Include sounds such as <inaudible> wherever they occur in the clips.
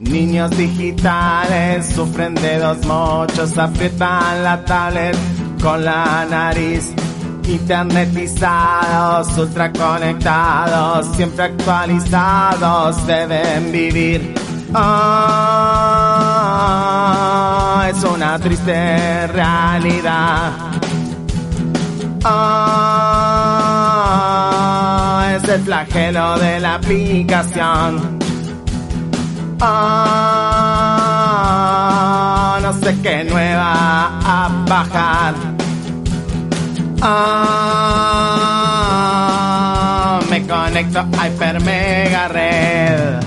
Niños digitales sufren de dos mochos, aprietan la tablet con la nariz. Internetizados, ultraconectados, siempre actualizados, deben vivir. Ah, es una triste realidad. Ah, es el flagelo de la aplicación. Ah, no sé qué nueva a bajar. Ah, me conecto a Hyper Mega Red.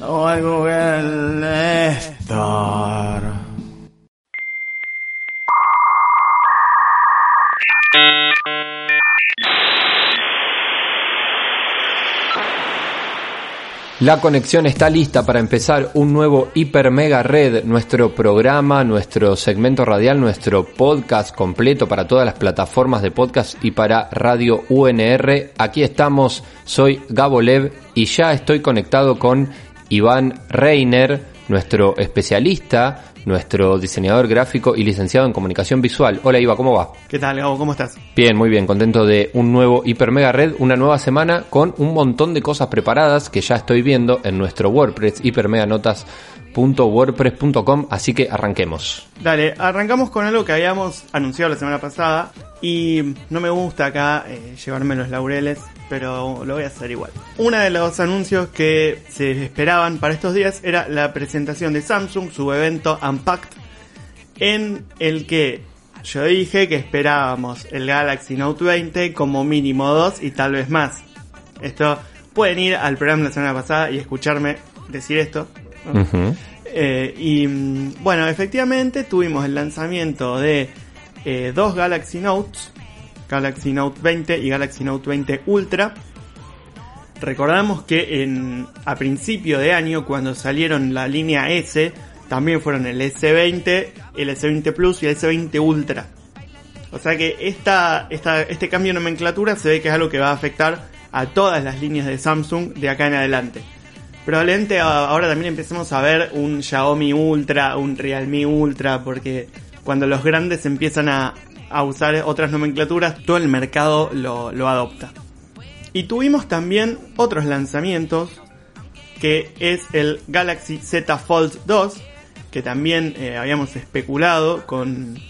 O al Google Store. La conexión está lista para empezar un nuevo Hiper Mega Red, nuestro programa, nuestro segmento radial, nuestro podcast completo para todas las plataformas de podcast y para Radio UNR. Aquí estamos, soy Gabo Lev y ya estoy conectado con Iván Reiner, nuestro especialista, nuestro diseñador gráfico y licenciado en comunicación visual. Hola Iva, ¿cómo va? ¿Qué tal, Gabo? ¿Cómo estás? Bien, muy bien, contento de un nuevo Hiper Mega Red, una nueva semana con un montón de cosas preparadas que ya estoy viendo en nuestro WordPress, hipermeganotas.wordpress.com, así que arranquemos. Dale, arrancamos con algo que habíamos anunciado la semana pasada y no me gusta acá eh, llevarme los laureles, pero lo voy a hacer igual. Uno de los anuncios que se esperaban para estos días era la presentación de Samsung, su evento Unpacked, en el que yo dije que esperábamos el Galaxy Note 20 como mínimo 2 y tal vez más. Esto pueden ir al programa de la semana pasada y escucharme decir esto. Eh, y bueno, efectivamente tuvimos el lanzamiento de eh, dos Galaxy Notes, Galaxy Note 20 y Galaxy Note 20 Ultra. Recordamos que en, a principio de año, cuando salieron la línea S, también fueron el S20, el S20 Plus y el S20 Ultra. O sea que esta, esta, este cambio de nomenclatura se ve que es algo que va a afectar a todas las líneas de Samsung de acá en adelante. Probablemente ahora también empecemos a ver un Xiaomi Ultra, un Realme Ultra, porque cuando los grandes empiezan a, a usar otras nomenclaturas, todo el mercado lo, lo adopta. Y tuvimos también otros lanzamientos, que es el Galaxy Z Fold 2, que también eh, habíamos especulado con,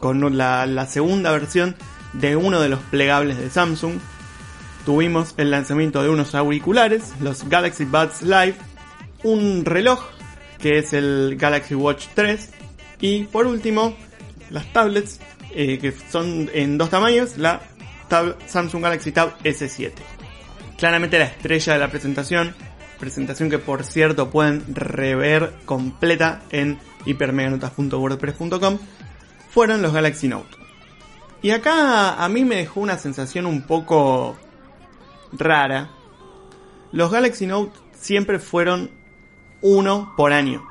con la segunda versión de uno de los plegables de Samsung. Tuvimos el lanzamiento de unos auriculares, los Galaxy Buds Live, un reloj, que es el Galaxy Watch 3, y por último, las tablets, eh, que son en dos tamaños, la Samsung Galaxy Tab S7. Claramente la estrella de la presentación, presentación que por cierto pueden rever completa en hipermeganotas.wordpress.com, fueron los Galaxy Note. Y acá a mí me dejó una sensación un poco rara. Los Galaxy Note siempre fueron uno por año.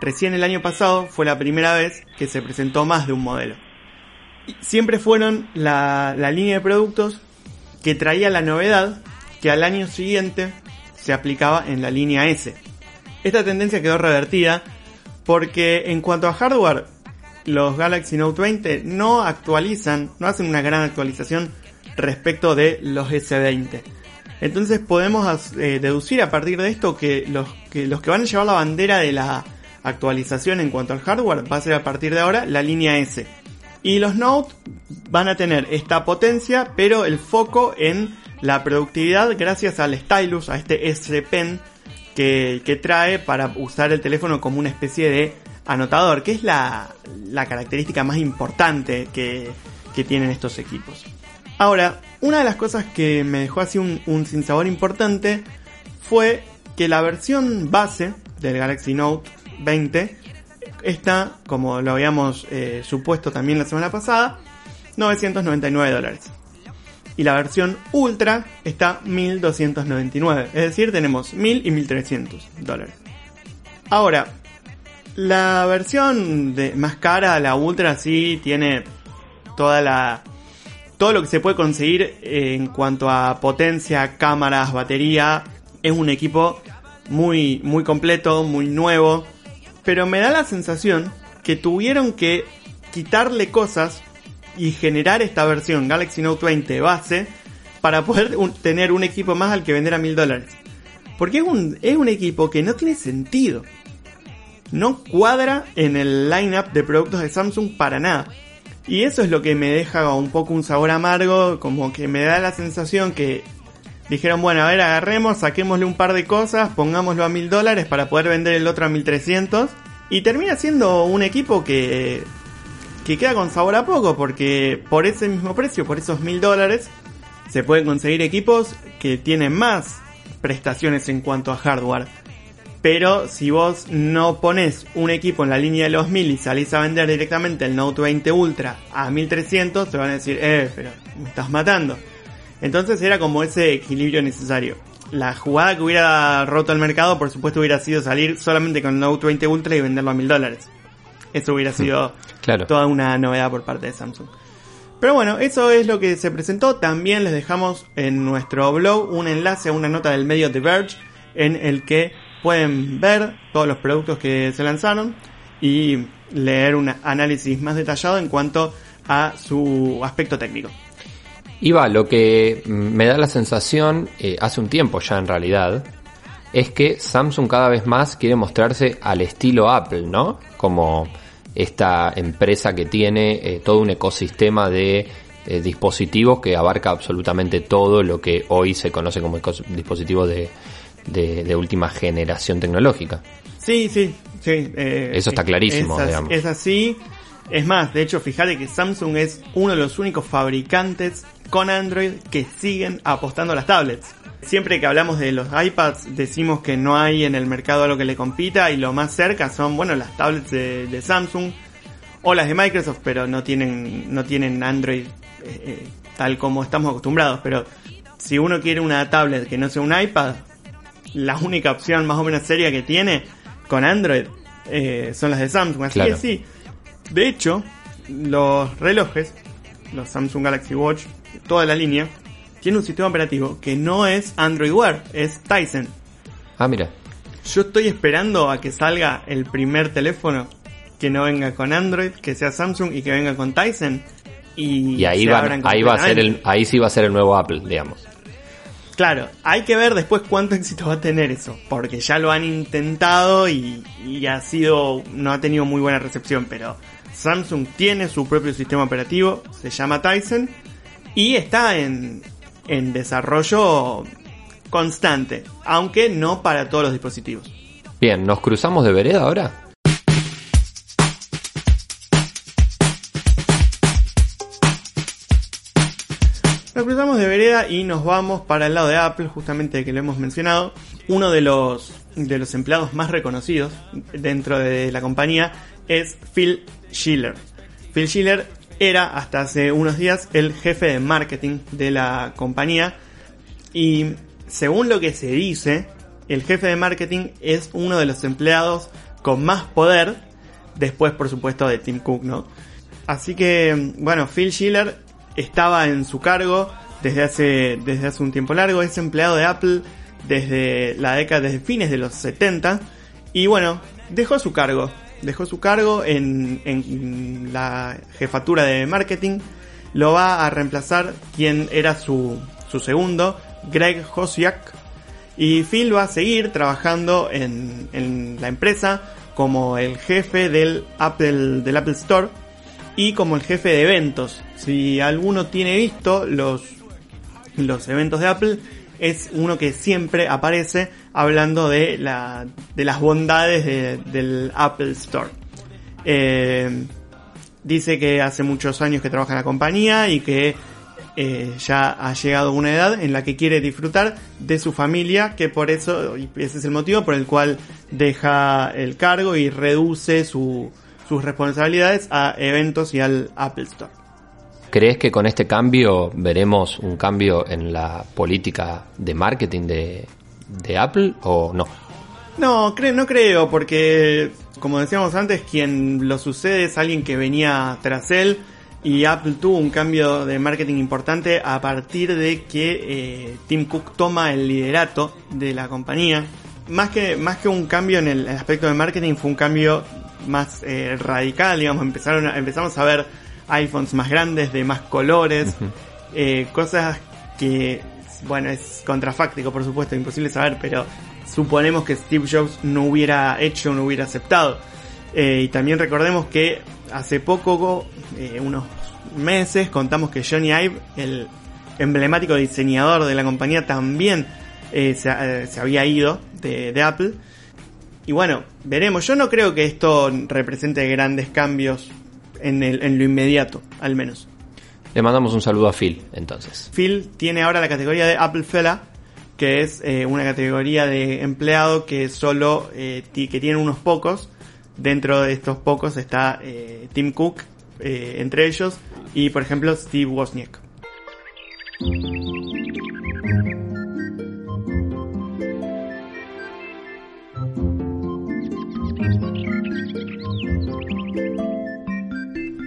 Recién el año pasado fue la primera vez que se presentó más de un modelo. Siempre fueron la línea de productos que traía la novedad que al año siguiente se aplicaba en la línea S. Esta tendencia quedó revertida porque en cuanto a hardware, los Galaxy Note 20 no actualizan, no hacen una gran actualización respecto de los S20. Entonces podemos eh, deducir a partir de esto que los, que los que van a llevar la bandera de la actualización en cuanto al hardware va a ser a partir de ahora la línea S. Y los Note van a tener esta potencia, pero el foco en la productividad gracias al stylus, a este S Pen que, que trae para usar el teléfono como una especie de anotador, que es la, la característica más importante que, que tienen estos equipos. Ahora, una de las cosas que me dejó así un, un sinsabor importante fue que la versión base del Galaxy Note 20 está, como lo habíamos eh, supuesto también la semana pasada, 999 dólares. Y la versión Ultra está 1299. Es decir, tenemos 1000 y 1300 dólares. Ahora, la versión más cara, la Ultra, sí tiene toda la. Todo lo que se puede conseguir en cuanto a potencia, cámaras, batería. Es un equipo muy, muy completo, muy nuevo. Pero me da la sensación que tuvieron que quitarle cosas y generar esta versión Galaxy Note 20 base para poder tener un equipo más al que vender a mil dólares. Porque es un, es un equipo que no tiene sentido. No cuadra en el lineup de productos de Samsung para nada. Y eso es lo que me deja un poco un sabor amargo, como que me da la sensación que dijeron, bueno, a ver, agarremos, saquémosle un par de cosas, pongámoslo a mil dólares para poder vender el otro a mil trescientos. Y termina siendo un equipo que que queda con sabor a poco porque por ese mismo precio, por esos mil dólares, se pueden conseguir equipos que tienen más prestaciones en cuanto a hardware. Pero si vos no pones un equipo en la línea de los 1000 y salís a vender directamente el Note 20 Ultra a 1300, te van a decir, eh, pero me estás matando. Entonces era como ese equilibrio necesario. La jugada que hubiera roto el mercado, por supuesto, hubiera sido salir solamente con el Note 20 Ultra y venderlo a 1000 dólares. Eso hubiera sido toda una novedad por parte de Samsung. Pero bueno, eso es lo que se presentó. También les dejamos en nuestro blog un enlace a una nota del medio The Verge en el que pueden ver todos los productos que se lanzaron y leer un análisis más detallado en cuanto a su aspecto técnico. Iba, lo que me da la sensación, eh, hace un tiempo ya en realidad, es que Samsung cada vez más quiere mostrarse al estilo Apple, ¿no? Como esta empresa que tiene eh, todo un ecosistema de eh, dispositivos que abarca absolutamente todo lo que hoy se conoce como dispositivos de, de, última generación tecnológica. Sí, sí, sí. Eh, Eso está clarísimo, es, digamos. Es así. Es más, de hecho, fíjate que Samsung es uno de los únicos fabricantes con Android que siguen apostando a las tablets. Siempre que hablamos de los iPads decimos que no hay en el mercado algo que le compita y lo más cerca son, bueno, las tablets de, Samsung o las de Microsoft, pero no tienen, no tienen Android eh, eh, tal como estamos acostumbrados. Pero si uno quiere una tablet que no sea un iPad, la única opción más o menos seria que tiene con Android eh, son las de Samsung. Así que sí, de hecho, los relojes, los Samsung Galaxy Watch, toda la línea, tiene un sistema operativo que no es Android Wear, es Tyson. Ah, mira. Yo estoy esperando a que salga el primer teléfono que no venga con Android, que sea Samsung y que venga con Tyson. Y, ahí, ahí va a ser el, ahí sí va a ser el nuevo Apple, digamos. Claro, hay que ver después cuánto <laughs> éxito va a tener eso, porque ya lo han intentado y, ha sido, no ha tenido muy buena recepción, pero Samsung tiene su propio sistema operativo, se llama Tyson y está en, en desarrollo constante, aunque no para todos los dispositivos. Bien, ¿nos cruzamos de vereda ahora? Cruzamos de vereda y nos vamos para el lado de Apple, justamente que lo hemos mencionado. Uno de los, de los empleados más reconocidos dentro de la compañía es Phil Schiller. Phil Schiller era hasta hace unos días el jefe de marketing de la compañía y según lo que se dice, el jefe de marketing es uno de los empleados con más poder, después por supuesto de Tim Cook, ¿no? Así que, bueno, Phil Schiller estaba en su cargo desde hace, desde hace un tiempo largo, es empleado de Apple desde la década, desde fines de los 70, y bueno, dejó su cargo dejó su cargo en, la jefatura de marketing. Lo va a reemplazar quien era su, su segundo, Greg Hosiak. Y Phil va a seguir trabajando en, en la empresa como el jefe del Apple, del Apple Store y como el jefe de eventos. Si alguno tiene visto los, los eventos de Apple, es uno que siempre aparece hablando de, la, de las bondades del Apple Store. Eh, dice que hace muchos años que trabaja en la compañía y que eh, ya ha llegado a una edad en la que quiere disfrutar de su familia, que por eso, y ese es el motivo por el cual deja el cargo y reduce su, sus responsabilidades a eventos y al Apple Store. ¿Crees que con este cambio veremos un cambio en la política de marketing de, Apple o no? No, creo, no creo, porque como decíamos antes, quien lo sucede es alguien que venía tras él y Apple tuvo un cambio de marketing importante a partir de que eh, Tim Cook toma el liderato de la compañía. Más que, más que un cambio en el aspecto de marketing, fue un cambio más eh, radical, digamos, empezaron empezamos a ver iPhones más grandes, de más colores, eh, cosas que, bueno, es contrafáctico, por supuesto, imposible saber, pero suponemos que Steve Jobs no hubiera hecho, no hubiera aceptado. y también recordemos que hace poco, unos meses contamos que Johnny Ive, el emblemático diseñador de la compañía, también eh, eh, se, había ido de, Apple. Y bueno, veremos. Yo no creo que esto represente grandes cambios en, lo inmediato, al menos. Le mandamos un saludo a Phil, entonces. Phil tiene ahora la categoría de Apple Fella, que es eh, una categoría de empleado que solo que tiene unos pocos. Dentro de estos pocos está Tim Cook, entre ellos, y por ejemplo Steve Wozniak.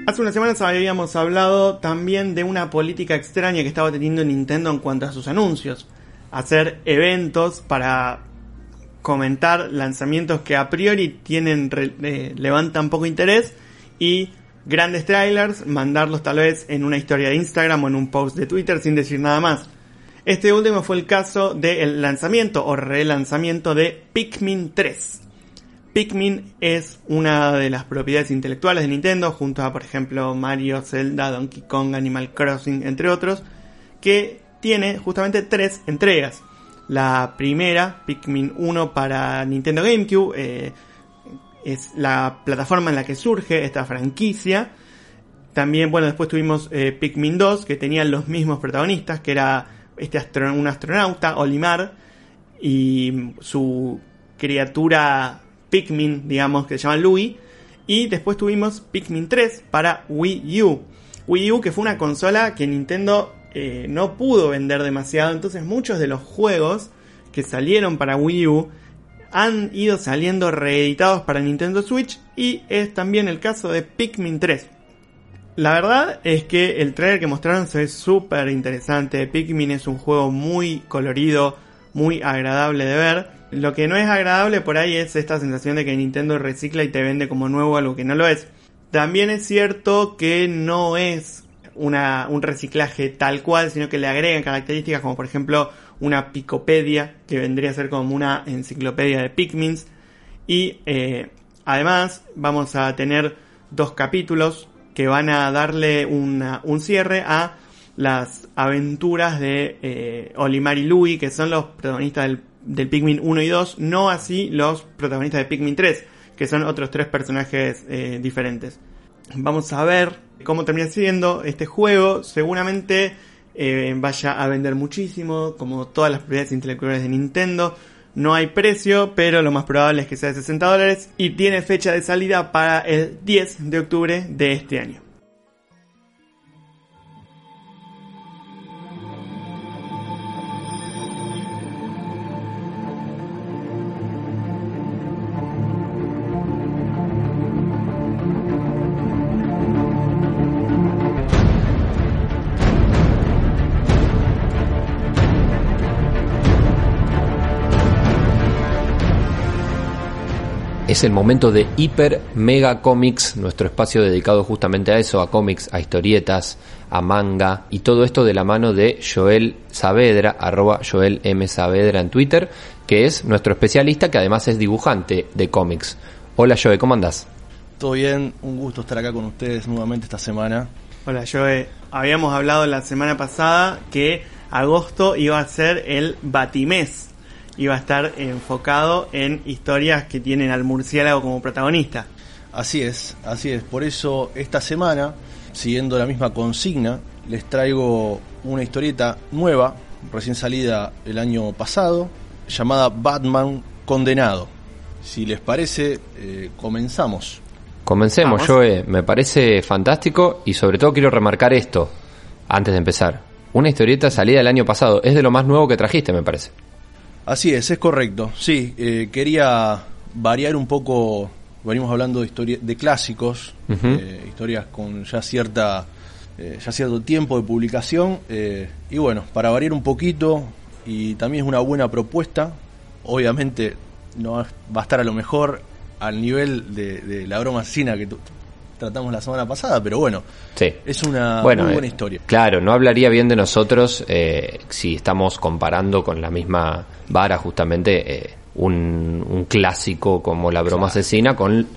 Hace unas semanas habíamos hablado también de una política extraña que estaba teniendo Nintendo en cuanto a sus anuncios. Hacer eventos para comentar lanzamientos que a priori tienen eh, levantan poco interés y grandes trailers, mandarlos tal vez en una historia de Instagram o en un post de Twitter sin decir nada más. Este último fue el caso del lanzamiento o relanzamiento de Pikmin 3. Pikmin es una de las propiedades intelectuales de Nintendo, junto a por ejemplo Mario, Zelda, Donkey Kong, Animal Crossing, entre otros, que tiene justamente tres entregas. La primera, Pikmin 1 para Nintendo GameCube, eh, es la plataforma en la que surge esta franquicia. También, bueno, después tuvimos eh, Pikmin 2, que tenían los mismos protagonistas, que era este un astronauta, Olimar, y su criatura Pikmin, digamos, que se llama Louis. Y después tuvimos Pikmin 3 para Wii U. Wii U, que fue una consola que Nintendo eh, no pudo vender demasiado, entonces muchos de los juegos que salieron para Wii U han ido saliendo reeditados para Nintendo Switch y es también el caso de Pikmin 3. La verdad es que el trailer que mostraron se ve súper interesante. Pikmin es un juego muy colorido, muy agradable de ver. Lo que no es agradable por ahí es esta sensación de que Nintendo recicla y te vende como nuevo algo que no lo es. También es cierto que no es una, un reciclaje tal cual, sino que le agregan características como por ejemplo una picopedia, que vendría a ser como una enciclopedia de Pikmins. Y eh, además vamos a tener dos capítulos que van a darle un cierre a las aventuras de eh, Olimar y Louis, que son los protagonistas del, del, Pikmin 1 y 2, no así los protagonistas de Pikmin 3, que son otros tres personajes eh, diferentes. Vamos a ver cómo termina siendo este juego. Seguramente eh, vaya a vender muchísimo, como todas las propiedades intelectuales de Nintendo. No hay precio, pero lo más probable es que sea de 60 dólares y tiene fecha de salida para el 10 de octubre de este año. Es el momento de Hiper Mega Comics, nuestro espacio dedicado justamente a eso, a cómics, a historietas, a manga y todo esto de la mano de Joel Saavedra, arroba Joel M. Saavedra en Twitter, que es nuestro especialista que además es dibujante de cómics. Hola Joel, ¿cómo andás? Todo bien, un gusto estar acá con ustedes nuevamente esta semana. Hola Joe, habíamos hablado la semana pasada que agosto iba a ser el Batimés iba a estar enfocado en historias que tienen al murciélago como protagonista. Así es, así es. Por eso esta semana, siguiendo la misma consigna, les traigo una historieta nueva, recién salida el año pasado, llamada Batman Condenado. Si les parece, eh, comenzamos. Comencemos, Vamos. Joe. Me parece fantástico y sobre todo quiero remarcar esto antes de empezar. Una historieta salida el año pasado. Es de lo más nuevo que trajiste, me parece. Así es, es correcto. Sí, eh, quería variar un poco. Venimos hablando de historia, de clásicos, eh, historias con ya cierta, eh, ya cierto tiempo de publicación. eh, y bueno, para variar un poquito y también es una buena propuesta. Obviamente no va a estar a lo mejor al nivel de, de la broma asesina que tratamos la semana pasada, pero bueno, Sí. es una Bueno, muy buena historia. Claro, no hablaría bien de nosotros eh, si estamos comparando con la misma vara justamente eh, un, un clásico como la broma asesina con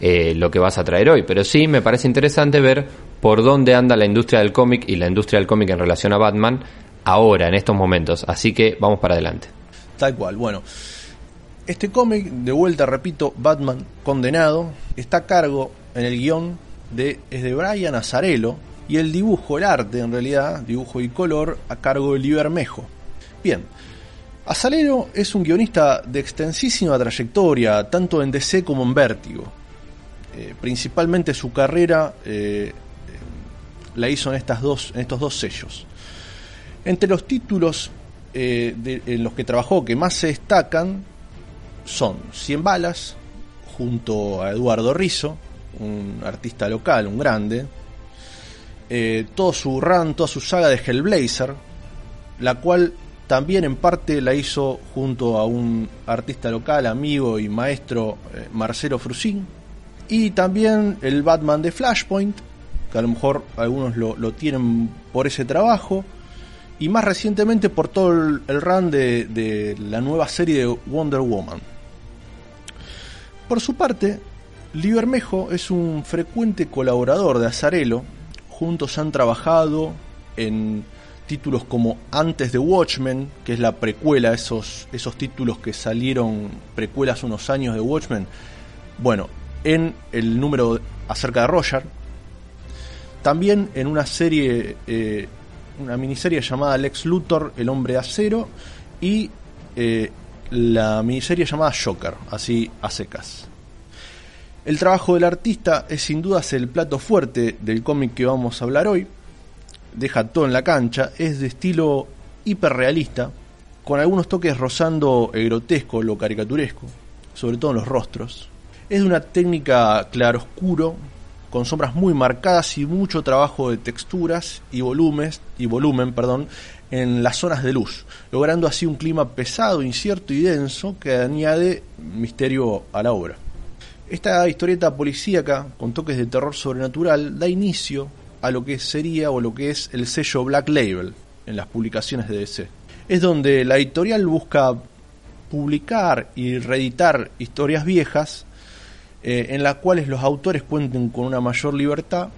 eh, lo que vas a traer hoy. Pero sí me parece interesante ver por dónde anda la industria del cómic y la industria del cómic en relación a Batman ahora, en estos momentos. Así que vamos para adelante. Tal cual. Bueno, este cómic, de vuelta repito, Batman Condenado, está a cargo en el guion de, es de Brian Azarello y el dibujo, el arte en realidad, dibujo y color, a cargo de Libermejo. Bien, Azarello es un guionista de extensísima trayectoria, tanto en DC como en Vértigo. Eh, principalmente su carrera eh, la hizo en, estas dos, en estos dos sellos. Entre los títulos eh, en los que trabajó que más se destacan son 100 balas, junto a Eduardo Rizzo, un artista local, un grande. Todo su run, toda su saga de Hellblazer, la cual también en parte la hizo junto a un artista local, amigo y maestro eh, Marcelo Frusin. Y también el Batman de Flashpoint, que a lo mejor algunos lo, lo tienen por ese trabajo. Y más recientemente por todo el, el run de, de la nueva serie de Wonder Woman. Por su parte, Libermejo es un frecuente colaborador de Azarelo. Juntos han trabajado en títulos como Antes de Watchmen, que es la precuela, esos, esos títulos que salieron precuelas unos años de Watchmen. Bueno, en el número acerca de Roger. También en una serie, eh, una miniserie llamada Lex Luthor, El Hombre de Acero, y eh, la miniserie llamada Joker, así a secas. El trabajo del artista es sin dudas el plato fuerte del cómic que vamos a hablar hoy. Deja todo en la cancha, es de estilo hiperrealista, con algunos toques rozando el grotesco, lo caricaturesco, sobre todo en los rostros. Es de una técnica claroscuro, con sombras muy marcadas y mucho trabajo de texturas y volúmenes y volumen, perdón, en las zonas de luz, logrando así un clima pesado, incierto y denso que añade misterio a la obra. Esta historieta policíaca con toques de terror sobrenatural da inicio a lo que sería o lo que es el sello Black Label en las publicaciones de DC. Es donde la editorial busca publicar y reeditar historias viejas eh, en las cuales los autores cuenten con una mayor libertad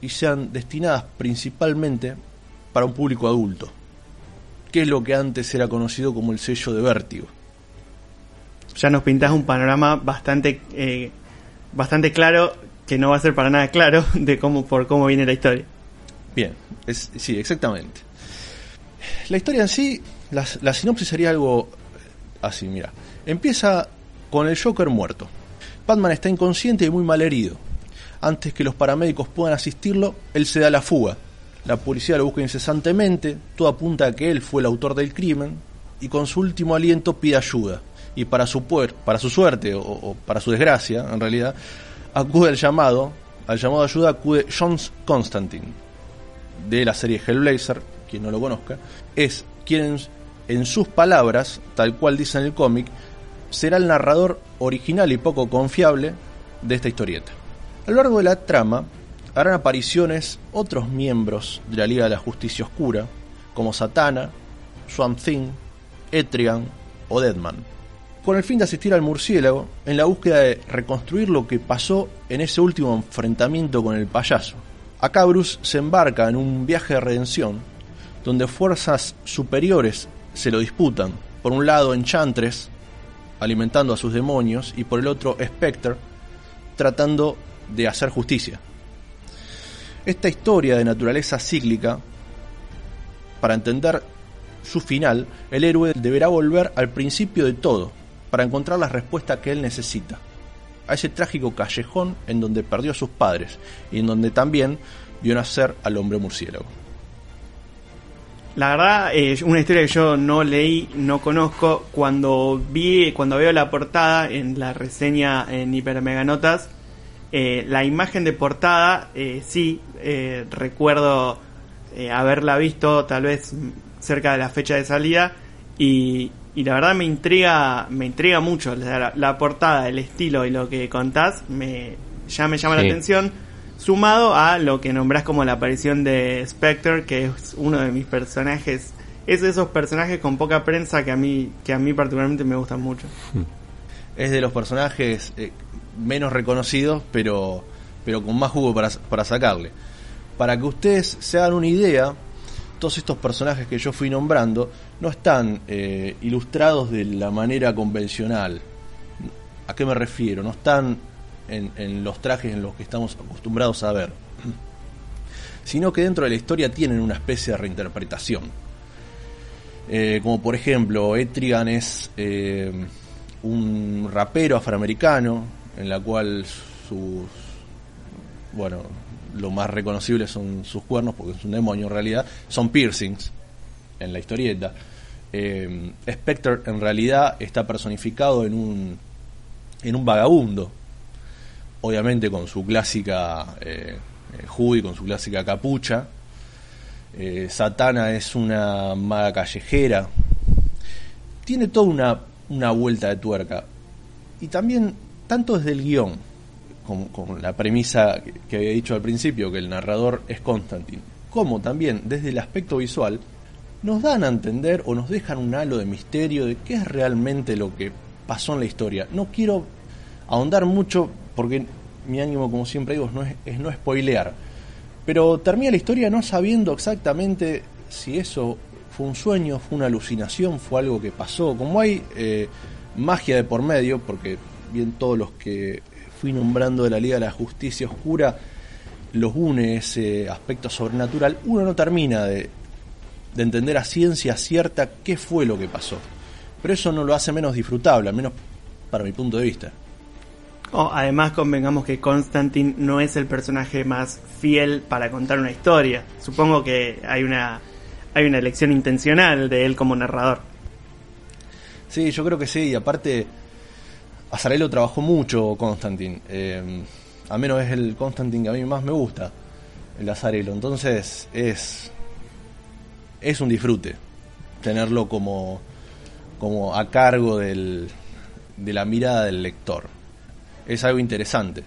y sean destinadas principalmente para un público adulto, que es lo que antes era conocido como el sello de vértigo. Ya nos pintás un panorama bastante, eh, bastante claro, que no va a ser para nada claro, <laughs> de cómo, por cómo viene la historia. Bien, es, sí, exactamente. La historia en sí, la, sinopsis sería algo así, mira. Empieza con el Joker muerto. Batman está inconsciente y muy mal herido. Antes que los paramédicos puedan asistirlo, él se da la fuga. La policía lo busca incesantemente, todo apunta a que él fue el autor del crimen, y con su último aliento pide ayuda. Y para su, puer- para su suerte, o para su desgracia, en realidad, acude al llamado, al llamado de ayuda acude John Constantine, de la serie Hellblazer, quien no lo conozca, es quien, en sus palabras, tal cual dice en el cómic, será el narrador original y poco confiable de esta historieta. A lo largo de la trama harán apariciones otros miembros de la Liga de la Justicia Oscura, como Satana, Swamp Thing, Etrigan o Deadman, con el fin de asistir al murciélago en la búsqueda de reconstruir lo que pasó en ese último enfrentamiento con el payaso. Acá Bruce se embarca en un viaje de redención, donde fuerzas superiores se lo disputan. Por un lado Enchantress, alimentando a sus demonios, y por el otro Spectre, tratando de hacer justicia. Esta historia de naturaleza cíclica para entender su final, el héroe deberá volver al principio de todo, para encontrar la respuesta que él necesita. A ese trágico callejón en donde perdió a sus padres y en donde también vio nacer al hombre murciélago. La verdad, es una historia que yo no leí, no conozco. Cuando vi, cuando veo la portada en la reseña en Hiper Mega Notas, eh, la imagen de portada, eh, sí, eh, recuerdo eh, haberla visto tal vez cerca de la fecha de salida y, y la verdad me intriga, me intriga mucho la, la portada, el estilo y lo que contás, me, ya me llama la atención. Sumado a lo que nombrás como la aparición de Spectre, que es uno de mis personajes, es de esos personajes con poca prensa que a mí, que a mí particularmente me gustan mucho. Es de los personajes eh, menos reconocidos, pero, pero con más jugo para, para sacarle. Para que ustedes se hagan una idea, todos estos personajes que yo fui nombrando no están eh, ilustrados de la manera convencional. ¿A qué me refiero? No están en, los trajes en los que estamos acostumbrados a ver, <clears throat> sino que dentro de la historia tienen una especie de reinterpretación. Eh, como por ejemplo, Etrigan es eh, un rapero afroamericano, en la cual sus. Bueno, lo más reconocible son sus cuernos, porque es un demonio en realidad, son piercings en la historieta. Eh, Spectre en realidad está personificado en un, en un vagabundo, obviamente con su clásica eh, eh, con su clásica capucha. Eh, Satana es una maga callejera. Tiene toda una, una vuelta de tuerca. Y también, tanto desde el guion, con, la premisa que, había dicho al principio, que el narrador es Constantine, como también desde el aspecto visual, nos dan a entender o nos dejan un halo de misterio de qué es realmente lo que pasó en la historia. No quiero ahondar mucho porque mi ánimo, como siempre digo, no es, es no spoilear. Pero termina la historia no sabiendo exactamente si eso fue un sueño, fue una alucinación, fue algo que pasó. Como hay eh, magia de por medio, porque bien todos los que fui nombrando de la Liga de la Justicia Oscura los une ese aspecto sobrenatural, uno no termina de, de entender a ciencia cierta qué fue lo que pasó. Pero eso no lo hace menos disfrutable, al menos para mi punto de vista. Oh, además convengamos que Constantine no es el personaje más fiel para contar una historia. Supongo que hay una hay una elección intencional de él como narrador. Sí, yo creo que sí, y aparte Azarelo trabajó mucho Constantine. Eh, a menos es el Constantine que a mí más me gusta, el Azarelo. Entonces es es un disfrute tenerlo como como a cargo del, de la mirada del lector. Es algo interesante.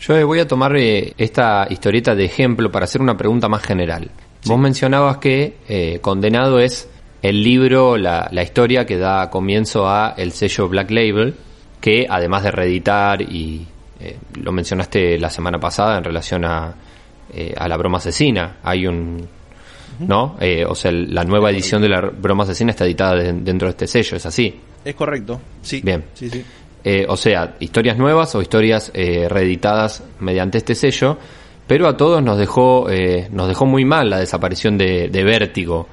Yo voy a tomar eh, esta historieta de ejemplo para hacer una pregunta más general. Vos mencionabas que eh, Condenado es el libro, la, la historia que da comienzo a el sello Black Label, que además de reeditar y eh, lo mencionaste la semana pasada en relación a, eh, a la broma asesina, hay un, ¿no? Eh, o sea, la nueva edición de la broma asesina está editada de- dentro de este sello, ¿es así? Es correcto, sí. Bien. Sí, sí. Eh, o sea, historias nuevas o historias eh, reeditadas mediante este sello, pero a todos nos dejó, eh, nos dejó muy mal la desaparición de, de Vértigo,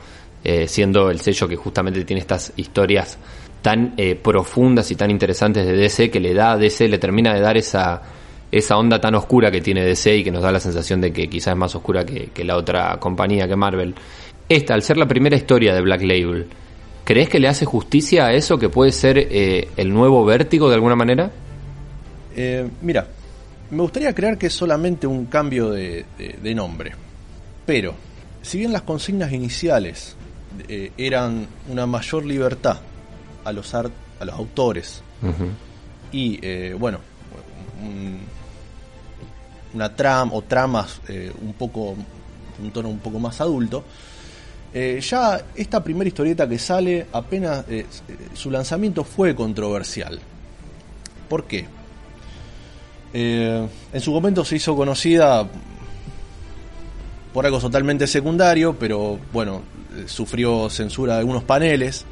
siendo el sello que justamente tiene estas historias tan eh, profundas y tan interesantes de DC que le da a DC, le termina de dar esa, esa onda tan oscura que tiene DC y que nos da la sensación de que quizás es más oscura que, la otra compañía, que Marvel. Esta, al ser la primera historia de Black Label, ¿crees que le hace justicia a eso que puede ser eh, el nuevo Vértigo de alguna manera? Eh, mira, me gustaría creer que es solamente un cambio de nombre. Pero, si bien las consignas iniciales eh, eran una mayor libertad a los, art- a los autores y, eh, bueno, un- una trama o tramas eh, un poco, un tono un poco más adulto, eh, ya esta primera historieta que sale, apenas su lanzamiento fue controversial. ¿Por qué? En su momento se hizo conocida por algo totalmente secundario, pero bueno, sufrió censura de algunos paneles,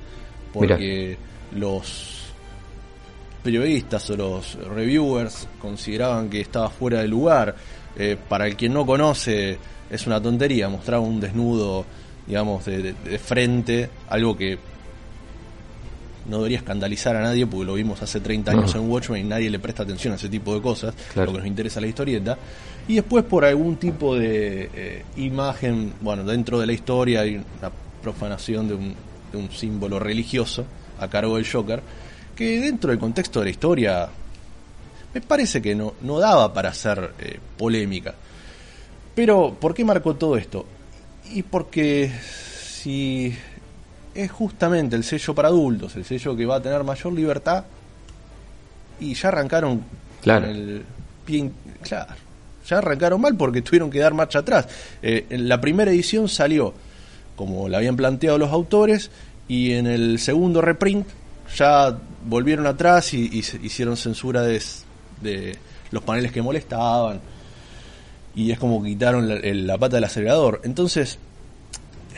porque los periodistas o los reviewers consideraban que estaba fuera de lugar. Eh, para el quien no conoce, es una tontería, mostraba un desnudo digamos, de, de- de frente, algo que no debería escandalizar a nadie porque lo vimos hace 30 años en Watchmen y nadie le presta atención a ese tipo de cosas, Claro. lo que nos interesa es la historieta. Y después por algún tipo de eh, imagen, bueno, dentro de la historia hay una profanación de un, de un símbolo religioso a cargo del Joker, que dentro del contexto de la historia me parece que no, no daba para hacer eh, polémica. Pero, ¿por qué marcó todo esto? Y porque si es justamente el sello para adultos, el sello que va a tener mayor libertad, y ya arrancaron Claro. con el pie claro, ya arrancaron mal porque <laughs> tuvieron que dar marcha atrás. Eh, en la primera edición salió como la habían planteado los autores, y en el segundo reprint ya volvieron atrás y, y se- hicieron censura de, los paneles que molestaban y es como quitaron la, el- la pata del acelerador. Entonces,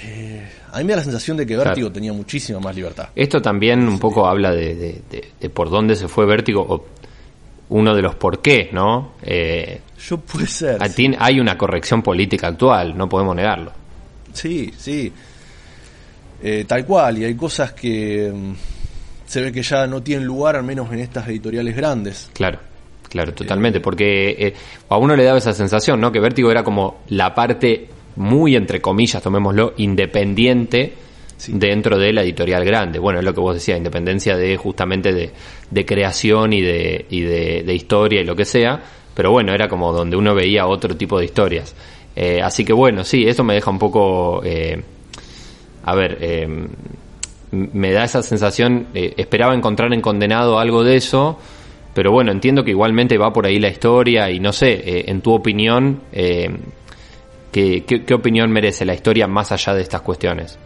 eh, a mí me da la sensación de que Claro. Vértigo tenía muchísima más libertad. Esto también un poco habla de, de- de- de por dónde se fue Vértigo, o uno de los por qué, ¿no? Eh, Yo puede ser. hay una corrección política actual, no podemos negarlo. Sí, sí. Eh, tal cual, y hay cosas que mm, se ve que ya no tienen lugar, al menos en estas editoriales grandes. Claro, claro, totalmente, porque eh, a uno le daba esa sensación, ¿no? Que Vértigo era como la parte muy, entre comillas, tomémoslo, independiente Sí. dentro de la editorial grande. Bueno, es lo que vos decías, independencia de justamente de, de creación y, de, y de, de historia y lo que sea, pero bueno, era como donde uno veía otro tipo de historias. Eh, así que bueno, sí, eso me deja un poco... eh, a ver, eh, me da esa sensación, esperaba encontrar en Condenado algo de eso, pero bueno, entiendo que igualmente va por ahí la historia y no sé, en tu opinión, ¿qué, opinión merece la historia más allá de estas cuestiones?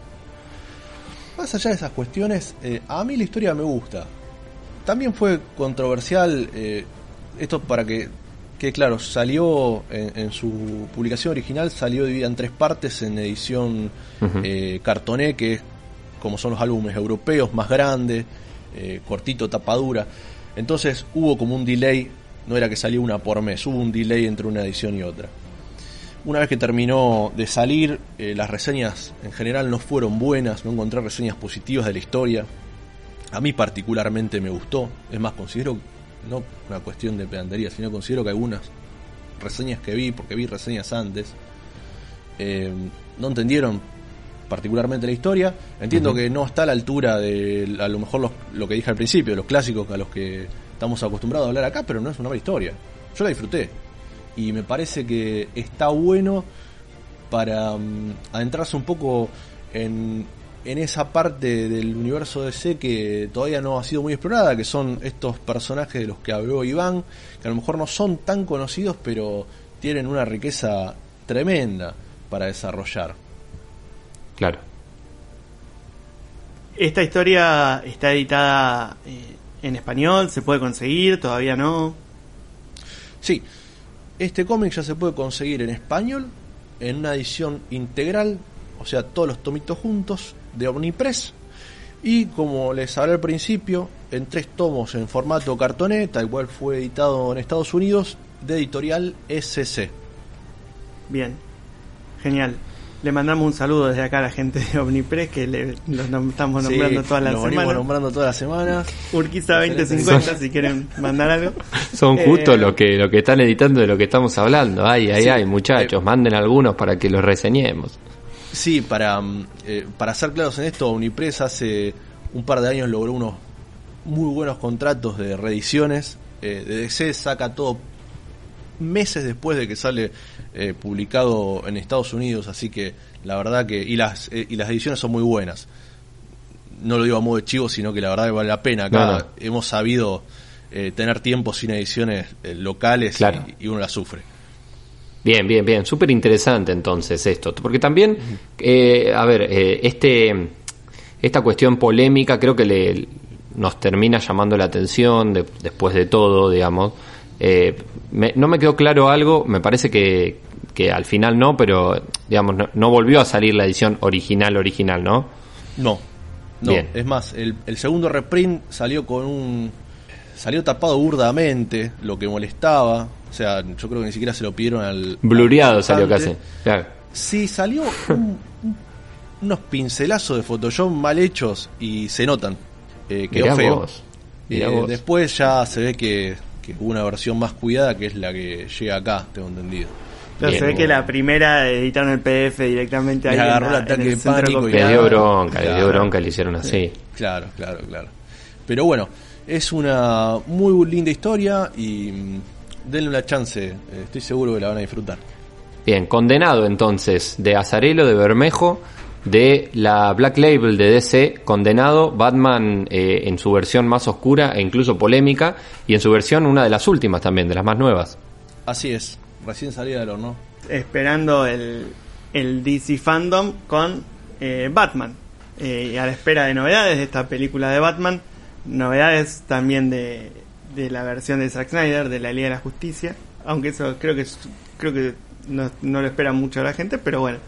Más allá de esas cuestiones, a mí la historia me gusta. También fue controversial, esto para que, que claro, salió en, en su publicación original, salió dividida en tres partes en edición eh, cartoné, que es como son los álbumes europeos, más grande, eh, cortito, tapadura. Entonces hubo como un delay, no era que salió una por mes, hubo un delay entre una edición y otra. Una vez que terminó de salir, eh, las reseñas en general no fueron buenas, no encontré reseñas positivas de la historia. A mí particularmente me gustó, es más, considero, no una cuestión de pedantería, sino considero que algunas reseñas que vi, porque vi reseñas antes, eh, no entendieron particularmente la historia. Entiendo que no está a la altura de a lo mejor los- lo que dije al principio, los clásicos a los que estamos acostumbrados a hablar acá, pero no es una mala historia. Yo la disfruté. Y me parece que está bueno para mm, adentrarse un poco en, en esa parte del universo DC que todavía no ha sido muy explorada, que son estos personajes de los que habló Iván, que a lo mejor no son tan conocidos, pero tienen una riqueza tremenda para desarrollar. Claro. Esta historia está editada eh, en español, se puede conseguir, todavía no. Sí, este cómic ya se puede conseguir en español, en una edición integral, o sea, todos los tomitos juntos, de Omnipress. Y como les hablé al principio, en tres tomos en formato cartoné, tal cual fue editado en Estados Unidos, de editorial SC. Bien, genial. Le mandamos un saludo desde acá a la gente de Omnipress que le, los nom- estamos nombrando Sí, todas las lo venimos semanas. nombrando todas las semanas. Urquiza Excelente. 2050 si quieren mandar algo. <laughs> Son Eh, justo lo que lo que están editando de lo que estamos hablando. Ay, ay, Sí. ay, muchachos, manden algunos para que los reseñemos. Sí, para, mm, eh, para ser claros en esto, Omnipress hace un par de años logró unos muy buenos contratos de reediciones. Eh, de DC saca todo meses después de que sale eh, publicado en Estados Unidos, así que la verdad que... Y las, eh, y las ediciones son muy buenas. No lo digo a modo de chivo, sino que la verdad que vale la pena. Acá No, no. hemos sabido eh, tener tiempo sin ediciones locales Claro. y, y uno las sufre. Bien, bien, bien. Súper interesante entonces esto. Porque también, eh, a ver, eh, este, esta cuestión polémica creo que le, nos termina llamando la atención de- después de todo, digamos. Eh, me- no me quedó claro algo, me parece que, que al final no, pero digamos, no, no volvió a salir la edición original, original, ¿no? No, no. Bien. Es más, el, el segundo reprint salió con un. Salió tapado burdamente, lo que molestaba. O sea, yo creo que ni siquiera se lo pidieron al. Blureado al salió casi. Claro. Sí, salió un, un unos pincelazos de Photoshop mal hechos y se notan. Eh, quedó Mirá feo. vos, mirá Eh, vos. después ya se ve que, que hubo una versión más cuidada que es la que llega acá, tengo entendido. Pero Bien, se ve que la primera editaron el PDF directamente ahí en agarró la- el ataque en el de centro pánico y- Le dio bronca, le dio Claro. bronca y le hicieron así. Claro, claro, claro. Pero bueno, es una muy linda historia y mm, denle una chance, eh, estoy seguro que la van a disfrutar. Bien, condenado entonces de Azarelo, de Bermejo, de la Black Label de DC, condenado, Batman eh, en su versión más oscura e incluso polémica, y en su versión una de las últimas también, de las más nuevas. Así es, recién salida del horno. Esperando el, el DC Fandom con eh, Batman. Eh, y a la espera de novedades de esta película de Batman. Novedades también de, de la versión de Zack Snyder, de la Liga de la Justicia. Aunque eso creo que creo que no, no lo espera mucho la gente, pero bueno.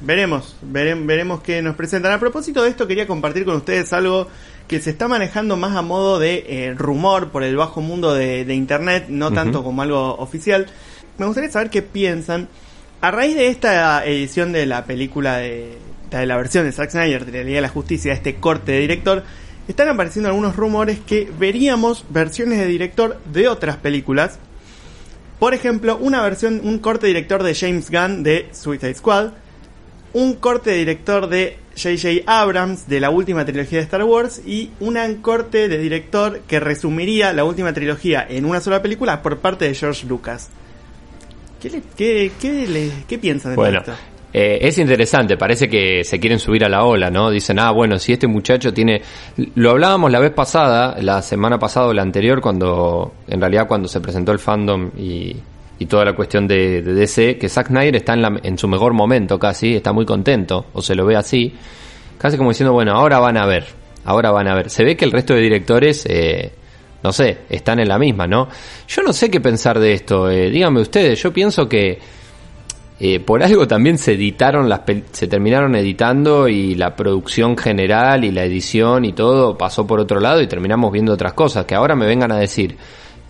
Veremos, verem- veremos qué nos presentan. A propósito de esto, quería compartir con ustedes algo que se está manejando más a modo de eh, rumor por el bajo mundo de, de Internet, no tanto como algo oficial. Me gustaría saber qué piensan. A raíz de esta edición de la película de, de la versión de Zack Snyder de la Liga de la Justicia, este corte de director, están apareciendo algunos rumores que veríamos versiones de director de otras películas. Por ejemplo, una versión, un corte director de James Gunn de Suicide Squad, un corte director de J.J. Abrams de la última trilogía de Star Wars y un corte de director que resumiría la última trilogía en una sola película por parte de George Lucas. ¿Qué, le- qué, qué le- qué piensan de todo esto? Eh, es interesante, parece que se quieren subir a la ola, ¿no? Dicen, ah, bueno, si este muchacho tiene... Lo hablábamos la vez pasada, la semana pasada o la anterior, cuando, en realidad cuando se presentó el fandom y, y toda la cuestión de, DC, que Zack Snyder está en, la- en su mejor momento casi, está muy contento, o se lo ve así, casi como diciendo, bueno, ahora van a ver, ahora van a ver. Se ve que el resto de directores... Eh, no sé, están en la misma, ¿no? Yo no sé qué pensar de esto, eh, díganme ustedes, yo pienso que eh, por algo también se editaron las se terminaron editando y la producción general y la edición y todo pasó por otro lado y terminamos viendo otras cosas que ahora me vengan a decir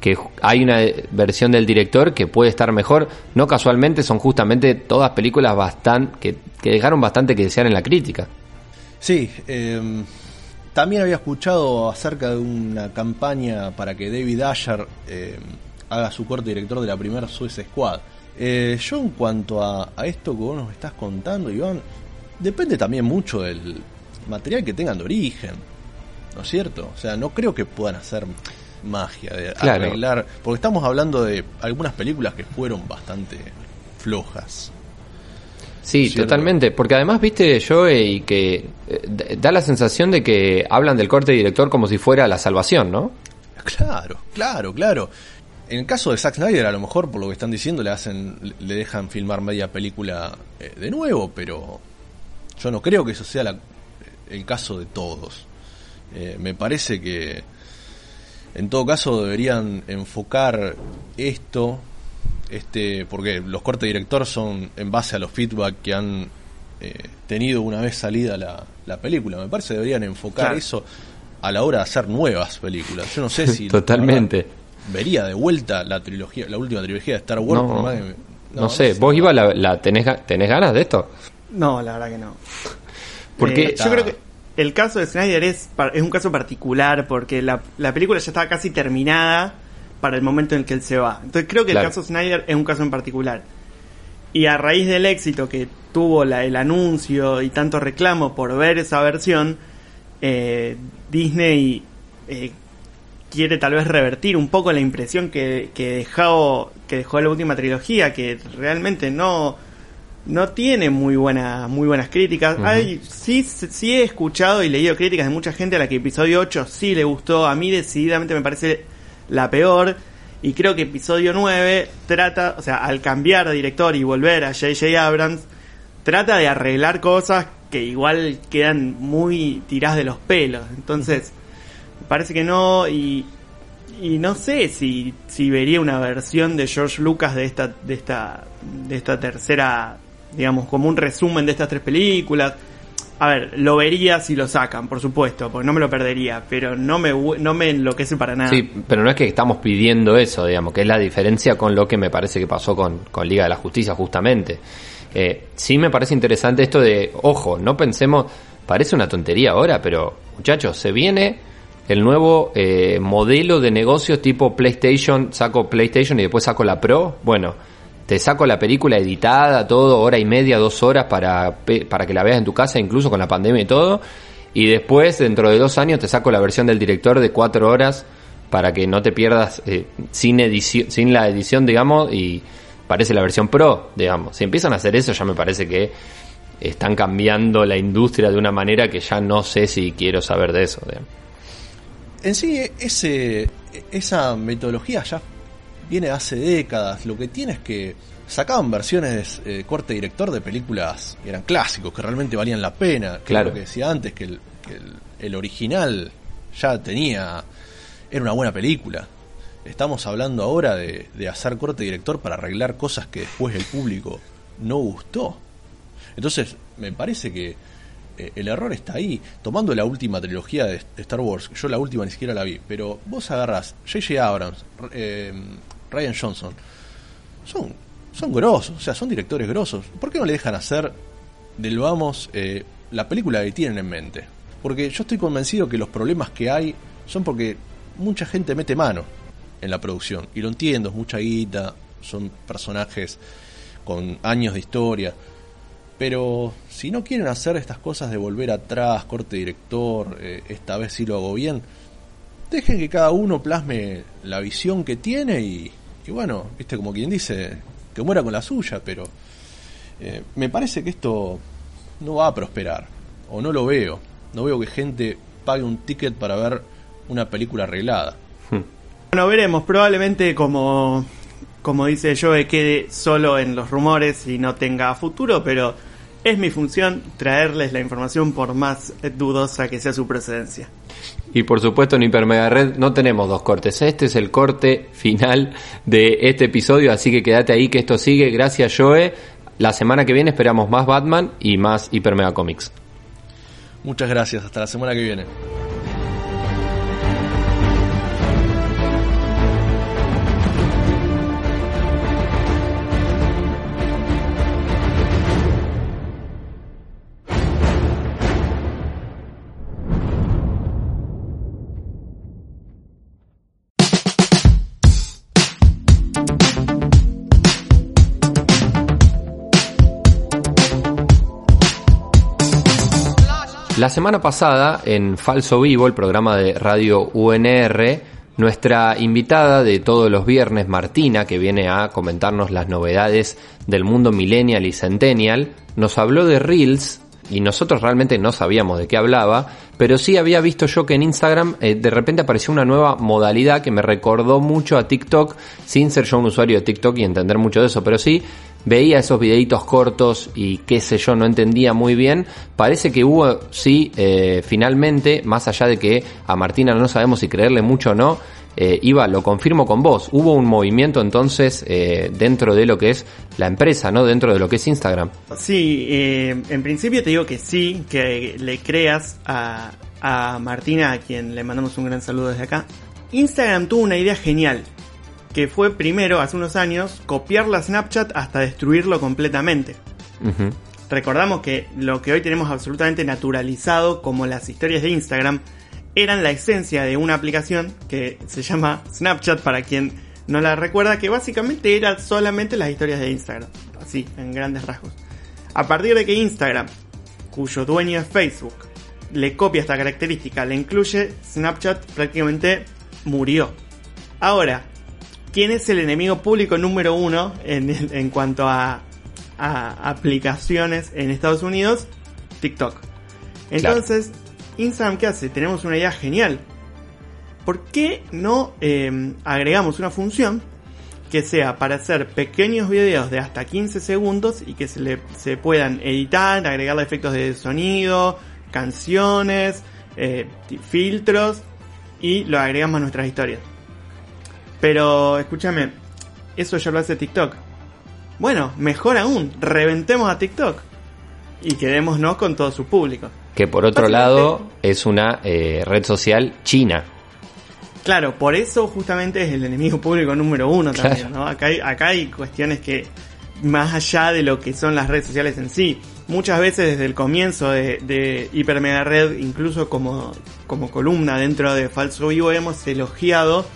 que hay una eh, versión del director que puede estar mejor no casualmente son justamente todas películas bastante que, dejaron bastante que desear en la crítica Sí, eh, también había escuchado acerca de una campaña para que David Asher eh, haga su corte director de la primera Suicide Squad. Eh, yo en cuanto a, a esto que vos nos estás contando, Iván, depende también mucho del material que tengan de origen, ¿no es cierto? O sea, no creo que puedan hacer magia de Claro. arreglar, porque estamos hablando de algunas películas que fueron bastante flojas. Sí, Cierto. totalmente. Porque además, viste, yo y que eh, da la sensación de que hablan del corte director como si fuera la salvación, ¿no? Claro, claro, claro. En el caso de Zack Snyder, a lo mejor por lo que están diciendo le hacen, le dejan filmar media película eh, de nuevo, pero yo no creo que eso sea la- el caso de todos. Eh, me parece que en todo caso deberían enfocar esto, este, porque los cortes de director son en base a los feedback que han eh, tenido una vez salida la, la película. Me parece que deberían enfocar Claro. eso a la hora de hacer nuevas películas. Yo no sé si <laughs> Totalmente. Vería de vuelta la trilogía, la última trilogía de Star Wars. No, por más que- no, sé, vos Iba, la, la tenés, ga- tenés ganas de esto? No, la verdad que no. Porque Eh, yo creo que el caso de Snyder es, par- es un caso particular porque la, la película ya estaba casi terminada para el momento en el que él se va. Entonces creo que Claro. el caso Snyder es un caso en particular. Y a raíz del éxito que tuvo la- el anuncio y tanto reclamo por ver esa versión, eh, Disney eh, quiere tal vez revertir un poco la impresión que, que dejó que dejó la última trilogía, que realmente no no tiene muy buena, muy buenas críticas. Hay, sí, sí he escuchado y leído críticas de mucha gente a la que episodio 8 sí le gustó. A mí decididamente me parece la peor. Y creo que episodio 9 trata, o sea, al cambiar de director y volver a J.J. Abrams, trata de arreglar cosas que igual quedan muy tiradas de los pelos. Entonces, parece que no. Y, y no sé si, si vería una versión de George Lucas de esta, de esta, de esta tercera, digamos, como un resumen de estas tres películas. A ver, lo vería si lo sacan, por supuesto, porque no me lo perdería, pero no me, no me enloquece para nada. Sí, pero no es que estamos pidiendo eso, digamos, que es la diferencia con lo que me parece que pasó con, con Liga de la Justicia, justamente. Eh, sí me parece interesante esto de, ojo, no pensemos, parece una tontería ahora, pero muchachos, se viene el nuevo eh, modelo de negocios tipo PlayStation, saco PlayStation y después saco la Pro. Bueno, te saco la película editada, todo, hora y media, dos horas para, para que la veas en tu casa, incluso con la pandemia y todo. Y después, dentro de dos años, te saco la versión del director de cuatro horas para que no te pierdas eh, sin, edición, sin la edición, digamos, y parece la versión Pro, digamos. Si empiezan a hacer eso, ya me parece que están cambiando la industria de una manera que ya no sé si quiero saber de eso. Digamos. En sí, ese, esa metodología ya viene hace décadas. Lo que tiene es que sacaban versiones de eh, corte director de películas que eran clásicos, que realmente valían la pena. Claro. Lo que decía antes, que el, el, original ya tenía. Era una buena película. Estamos hablando ahora de, de hacer corte director para arreglar cosas que después el público no gustó. Entonces, me parece que el error está ahí. Tomando la última trilogía de, Star Wars, yo la última ni siquiera la vi, pero vos agarrás J.J. Abrams, eh, Ryan Johnson, son, son grosos, o sea, son directores grosos. ¿Por qué no le dejan hacer del vamos eh, la película que tienen en mente? Porque yo estoy convencido que los problemas que hay son porque mucha gente mete mano en la producción. Y lo entiendo, es mucha guita, son personajes con años de historia. Pero si no quieren hacer estas cosas de volver atrás, corte director, eh, esta vez sí lo hago bien, dejen que cada uno plasme la visión que tiene y, bueno, viste como quien dice, que muera con la suya, pero eh, me parece que esto no va a prosperar, o no lo veo. No veo que gente pague un ticket para ver una película arreglada. Hmm. Bueno, veremos, probablemente como, como dice Joe, quede solo en los rumores y no tenga futuro, pero es mi función traerles la información por más dudosa que sea su procedencia. Y por supuesto en Hiper Mega Red no tenemos dos cortes. Este es el corte final de este episodio, así que quédate ahí que esto sigue. Gracias Joe. La semana que viene esperamos más Batman y más Hiper Mega Comics. Muchas gracias, hasta la semana que viene. La semana pasada, en Falso Vivo, el programa de Radio UNR, nuestra invitada de todos los viernes, Martina, que viene a comentarnos las novedades del mundo millennial y centennial, nos habló de Reels y nosotros realmente no sabíamos de qué hablaba, pero sí había visto yo que en Instagram eh, de repente apareció una nueva modalidad que me recordó mucho a TikTok, sin ser yo un usuario de TikTok y entender mucho de eso, pero sí veía esos videitos cortos y qué sé yo, no entendía muy bien. Parece que hubo, sí, eh, finalmente, más allá de que a Martina no sabemos si creerle mucho o no, eh, Iba, lo confirmo con vos, hubo un movimiento entonces eh, dentro de lo que es la empresa, ¿no? Dentro de lo que es Instagram. Sí, en principio te digo que sí, que le creas a, a Martina, a quien le mandamos un gran saludo desde acá. Instagram tuvo una idea genial que fue primero, hace unos años, copiar la Snapchat hasta destruirlo completamente. Recordamos que lo que hoy tenemos absolutamente naturalizado como las historias de Instagram eran la esencia de una aplicación que se llama Snapchat para quien no la recuerda, que básicamente era solamente las historias de Instagram, así, en grandes rasgos. A partir de que Instagram, cuyo dueño es Facebook, le copia esta característica, le incluye, Snapchat prácticamente murió. Ahora, ¿Quién es el enemigo público número uno en, cuanto a, aplicaciones en Estados Unidos? TikTok. Entonces, Instagram, ¿qué hace? Tenemos una idea genial. ¿Por qué no em, agregamos una función que sea para hacer pequeños videos de hasta 15 segundos y que se, le, se puedan editar, agregar efectos de sonido, canciones, eh, filtros y lo agregamos a nuestras historias? Pero escúchame, eso ya lo hace TikTok. Bueno, mejor aún, reventemos a TikTok y quedémonos con todo su público. Que por otro lado es una eh, red social china. Claro, por eso justamente es el enemigo público número uno también, ¿no? Acá hay, acá hay cuestiones que más allá de lo que son las redes sociales en sí. Muchas veces desde el comienzo de, de Hiper Mega Red, incluso como, como columna dentro de Falso Vivo, hemos elogiado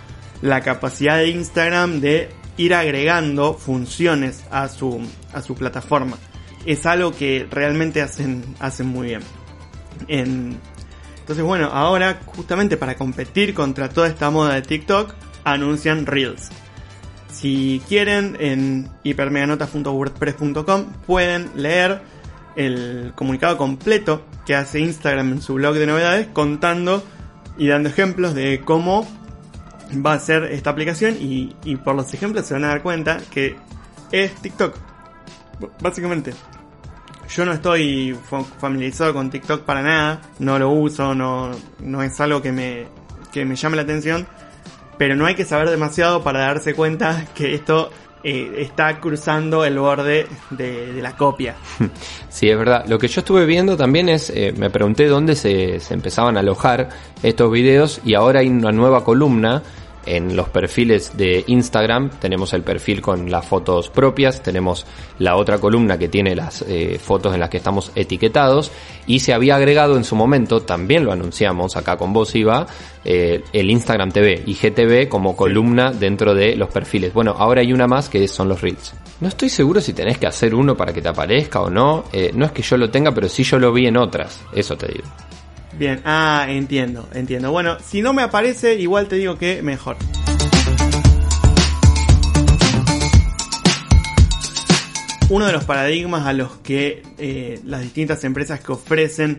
la capacidad de Instagram de ir agregando funciones a su, a su plataforma. Es algo que realmente hacen, hacen muy bien. En, entonces bueno, ahora justamente para competir contra toda esta moda de TikTok, anuncian Reels. Si quieren, en hipermeganota.wordpress.com pueden leer el comunicado completo que hace Instagram en su blog de novedades contando y dando ejemplos de cómo va a ser esta aplicación y, por los ejemplos se van a dar cuenta que es TikTok. Básicamente. Yo no estoy fa- familiarizado con TikTok para nada, no lo uso, no, no es algo que me, que me llame la atención, pero no hay que saber demasiado para darse cuenta que esto eh, está cruzando el borde de, de la copia. <laughs> Sí, es verdad. Lo que yo estuve viendo también es, eh, me pregunté dónde se, se empezaban a alojar estos videos y ahora hay una nueva columna en los perfiles de Instagram. Tenemos el perfil con las fotos propias, tenemos la otra columna que tiene las eh, fotos en las que estamos etiquetados y se había agregado en su momento, también lo anunciamos acá con vos Iba, eh, el Instagram TV y GTV como columna dentro de los perfiles. Bueno, ahora hay una más que son los Reels. No estoy seguro si tenés que hacer uno para que te aparezca o no. Eh, no es que yo lo tenga, pero sí yo lo vi en otras. Eso te digo. Bien, ah, entiendo, entiendo. Bueno, si no me aparece, igual te digo que mejor. Uno de los paradigmas a los que eh, las distintas empresas que ofrecen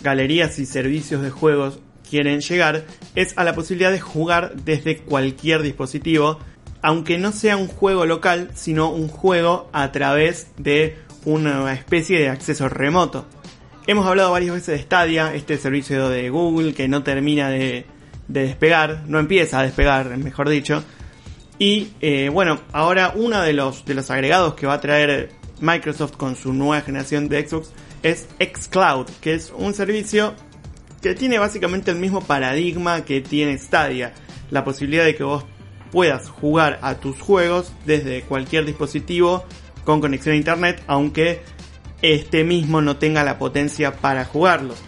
galerías y servicios de juegos quieren llegar es a la posibilidad de jugar desde cualquier dispositivo, aunque no sea un juego local, sino un juego a través de una especie de acceso remoto. Hemos hablado varias veces de Stadia, este servicio de Google que no termina de, de despegar, no empieza a despegar, mejor dicho. Y eh, bueno, ahora uno de los, de los agregados que va a traer Microsoft con su nueva generación de Xbox es xCloud, que es un servicio que tiene básicamente el mismo paradigma que tiene Stadia. La posibilidad de que vos puedas jugar a tus juegos desde cualquier dispositivo con conexión a internet, aunque este mismo no tenga la potencia para jugarlos.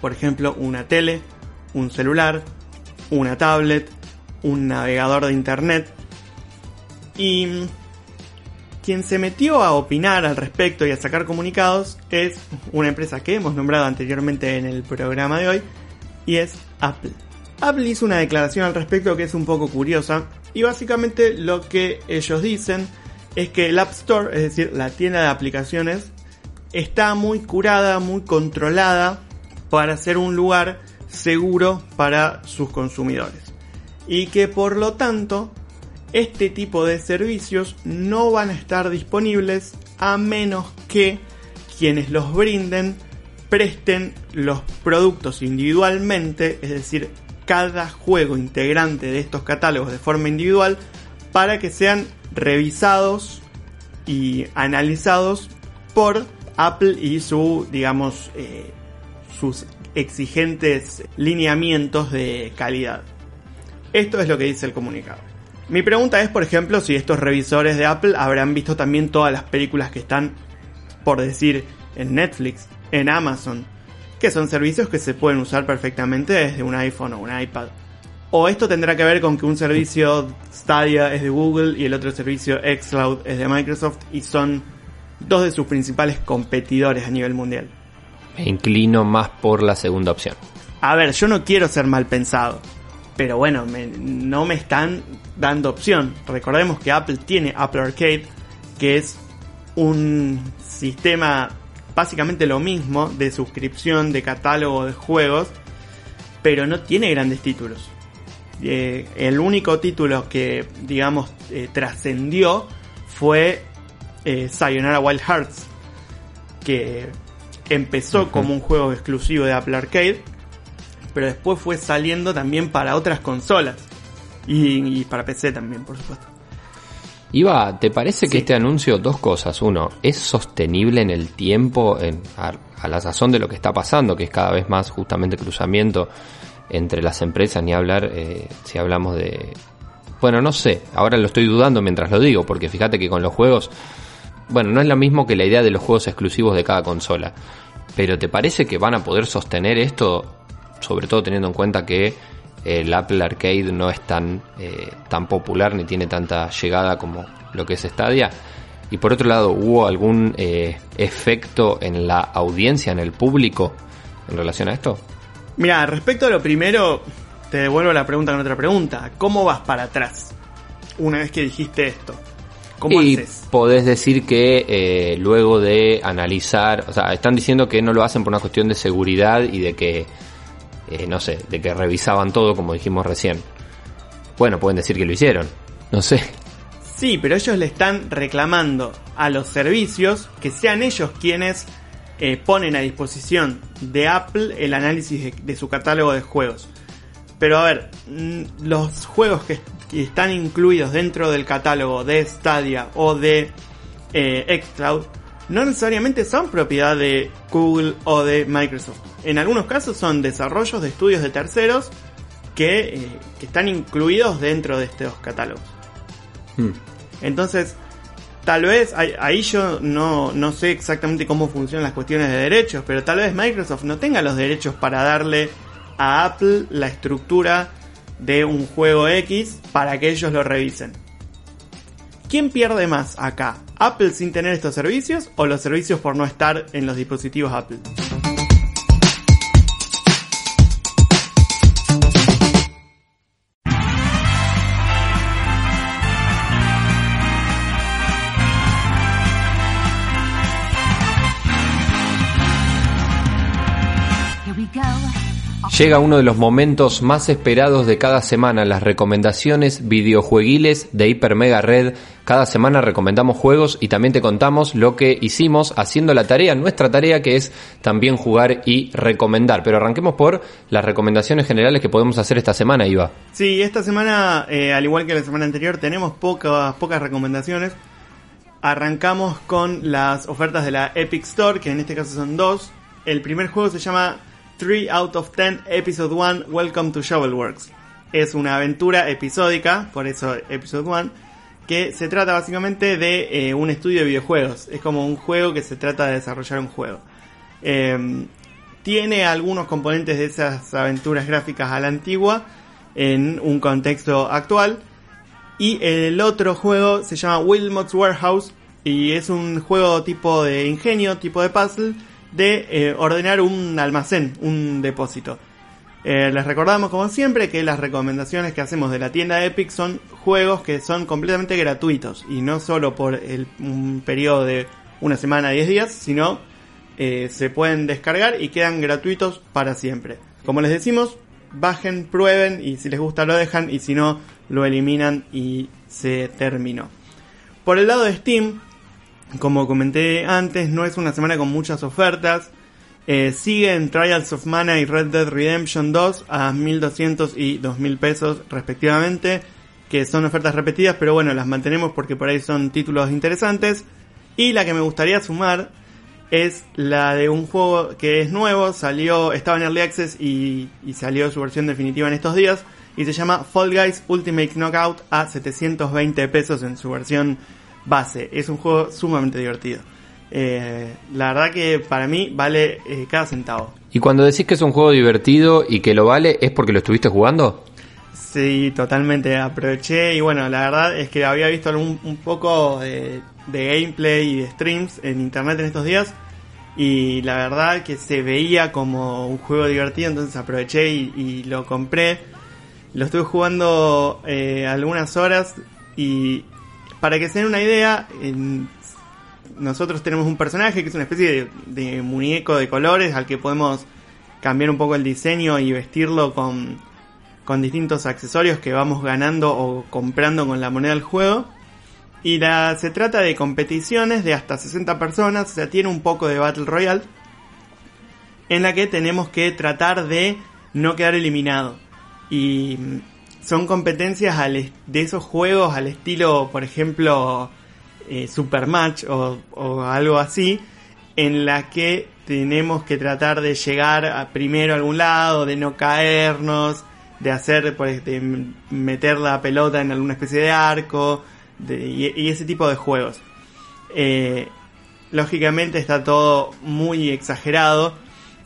Por ejemplo, una tele, un celular, una tablet, un navegador de internet. Y quien se metió a opinar al respecto y a sacar comunicados es una empresa que hemos nombrado anteriormente en el programa de hoy y es Apple. Apple hizo una declaración al respecto que es un poco curiosa y básicamente lo que ellos dicen es que el App Store, es decir, la tienda de aplicaciones, está muy curada, muy controlada para ser un lugar seguro para sus consumidores. Y que por lo tanto, este tipo de servicios no van a estar disponibles a menos que quienes los brinden presten los productos individualmente, es decir, cada juego integrante de estos catálogos de forma individual para que sean revisados y analizados por Apple y su, digamos, eh, sus exigentes lineamientos de calidad. Esto es lo que dice el comunicado. Mi pregunta es, por ejemplo, si estos revisores de Apple habrán visto también todas las películas que están, por decir, en Netflix, en Amazon, que son servicios que se pueden usar perfectamente desde un iPhone o un iPad. O esto tendrá que ver con que un servicio Stadia es de Google y el otro servicio xCloud es de Microsoft y son dos de sus principales competidores a nivel mundial. Me inclino más por la segunda opción. A ver, yo no quiero ser mal pensado, pero bueno, me- no me están dando opción. Recordemos que Apple tiene Apple Arcade, que es un sistema básicamente lo mismo de suscripción de catálogo de juegos, pero no tiene grandes títulos. Eh, el único título que, digamos, eh, trascendió fue eh, Sayonara Wild Hearts, que empezó como un juego exclusivo de Apple Arcade, pero después fue saliendo también para otras consolas y, y para PC también, por supuesto. Iba, ¿te parece que este anuncio, dos cosas? Uno, ¿es sostenible en el tiempo, en- a, a la sazón de lo que está pasando, que es cada vez más justamente cruzamiento entre las empresas, ni hablar eh, si hablamos de Bueno, no sé, ahora lo estoy dudando mientras lo digo, porque fíjate que con los juegos, bueno, no es lo mismo que la idea de los juegos exclusivos de cada consola. Pero ¿te parece que van a poder sostener esto? Sobre todo teniendo en cuenta que el Apple Arcade no es tan, eh, tan popular ni tiene tanta llegada como lo que es Stadia. Y por otro lado, ¿hubo algún eh, efecto en la audiencia, en el público, en relación a esto? Mira, respecto a lo primero, te devuelvo la pregunta con otra pregunta. ¿Cómo vas para atrás una vez que dijiste esto? ¿Cómo y haces? podés decir que eh, luego de analizar, o sea, están diciendo que no lo hacen por una cuestión de seguridad y de que, eh, no sé, de que revisaban todo como dijimos recién. Bueno, pueden decir que lo hicieron, no sé. Sí, pero ellos le están reclamando a los servicios que sean ellos quienes eh, ponen a disposición de Apple el análisis de, de su catálogo de juegos. Pero a ver, mm, los juegos que, que están incluidos dentro del catálogo de Stadia o de eh, Xcloud no necesariamente son propiedad de Google o de Microsoft. En algunos casos son desarrollos de estudios de terceros que, eh, que están incluidos dentro de estos catálogos. Hmm. Entonces, tal vez, ahí, yo no, no sé exactamente cómo funcionan las cuestiones de derechos, pero tal vez Microsoft no tenga los derechos para darle a Apple la estructura de un juego X para que ellos lo revisen. ¿Quién pierde más acá? ¿Apple sin tener estos servicios o los servicios por no estar en los dispositivos Apple? Llega uno de los momentos más esperados de cada semana, las recomendaciones videojueguiles de Hiper Mega Red. Cada semana recomendamos juegos y también te contamos lo que hicimos haciendo la tarea, nuestra tarea que es también jugar y recomendar. Pero arranquemos por las recomendaciones generales que podemos hacer esta semana, Iva. Sí, esta semana, eh, al igual que la semana anterior, tenemos pocas, pocas recomendaciones. Arrancamos con las ofertas de la Epic Store, que en este caso son dos. El primer juego se llama 3 out of 10 Episode 1 Welcome to Shovelworks. Es una aventura episódica, por eso Episode 1, que se trata básicamente de eh, un estudio de videojuegos. Es como un juego que se trata de desarrollar un juego. Eh, tiene algunos componentes de esas aventuras gráficas a la antigua en un contexto actual. Y el otro juego se llama Wilmot's Warehouse y es un juego tipo de ingenio, tipo de puzzle, de eh, ordenar un almacén, un depósito. Eh, les recordamos como siempre que las recomendaciones que hacemos de la tienda Epic son juegos que son completamente gratuitos y no solo por el, un periodo de una semana, 10 días, sino eh, se pueden descargar y quedan gratuitos para siempre. Como les decimos, bajen, prueben y si les gusta lo dejan y si no lo eliminan y se terminó. Por el lado de Steam, como comenté antes, no es una semana con muchas ofertas. Eh, siguen Trials of Mana y Red Dead Redemption 2 a 1200 y 2000 pesos respectivamente, que son ofertas repetidas, pero bueno, las mantenemos porque por ahí son títulos interesantes. Y la que me gustaría sumar es la de un juego que es nuevo, salió, estaba en Early Access y, y salió su versión definitiva en estos días, y se llama Fall Guys Ultimate Knockout a 720 pesos en su versión base. Es un juego sumamente divertido. Eh, la verdad que para mí vale eh, cada centavo. Y cuando decís que es un juego divertido y que lo vale, ¿es porque lo estuviste jugando? Sí, totalmente. Aproveché y bueno, la verdad es que había visto algún, un poco de, de gameplay y de streams en internet en estos días. Y la verdad que se veía como un juego divertido, entonces aproveché y, y lo compré. Lo estuve jugando eh, algunas horas y para que se den una idea, nosotros tenemos un personaje que es una especie de, muñeco de colores al que podemos cambiar un poco el diseño y vestirlo con, con distintos accesorios que vamos ganando o comprando con la moneda del juego. Y se trata de competiciones de hasta 60 personas, o sea, tiene un poco de Battle Royale, en la que tenemos que tratar de no quedar eliminado. Y son competencias al de esos juegos al estilo, por ejemplo, eh, Supermatch o, algo así, en la que tenemos que tratar de llegar a primero a algún lado, de no caernos, de hacer, de meter la pelota en alguna especie de arco de- y, y ese tipo de juegos. Eh, lógicamente está todo muy exagerado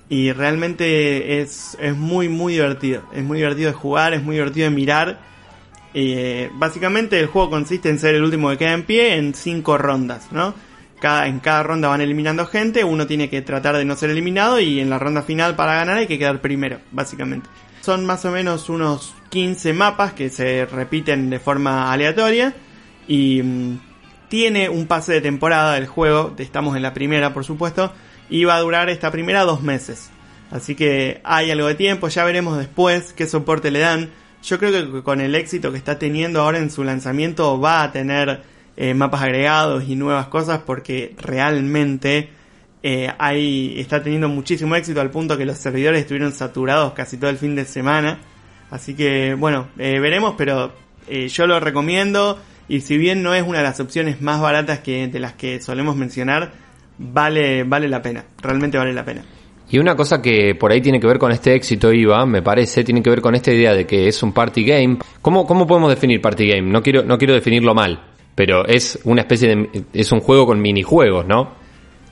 y realmente es, es muy muy divertido. Es muy divertido de jugar, es muy divertido de mirar. Eh, básicamente el juego consiste en ser el último que queda en pie en cinco rondas, ¿no? Cada, en cada ronda van eliminando gente, uno tiene que tratar de no ser eliminado y en la ronda final para ganar hay que quedar primero, básicamente. Son más o menos unos 15 mapas que se repiten de forma aleatoria y mm, tiene un pase de temporada del juego, estamos en la primera por supuesto, y va a durar esta primera dos meses. Así que hay algo de tiempo, ya veremos después qué soporte le dan. Yo creo que con el éxito que está teniendo ahora en su lanzamiento va a tener eh, mapas agregados y nuevas cosas porque realmente eh, está teniendo muchísimo éxito al punto que los servidores estuvieron saturados casi todo el fin de semana. Así que bueno, eh, veremos, pero eh, yo lo recomiendo y si bien no es una de las opciones más baratas que de las que solemos mencionar, vale vale la pena, realmente vale la pena. Y una cosa que por ahí tiene que ver con este éxito, Iva, me parece, tiene que ver con esta idea de que es un party game. ¿Cómo, cómo podemos definir party game? No quiero, no quiero definirlo mal, pero es una especie de, es un juego con minijuegos, ¿no?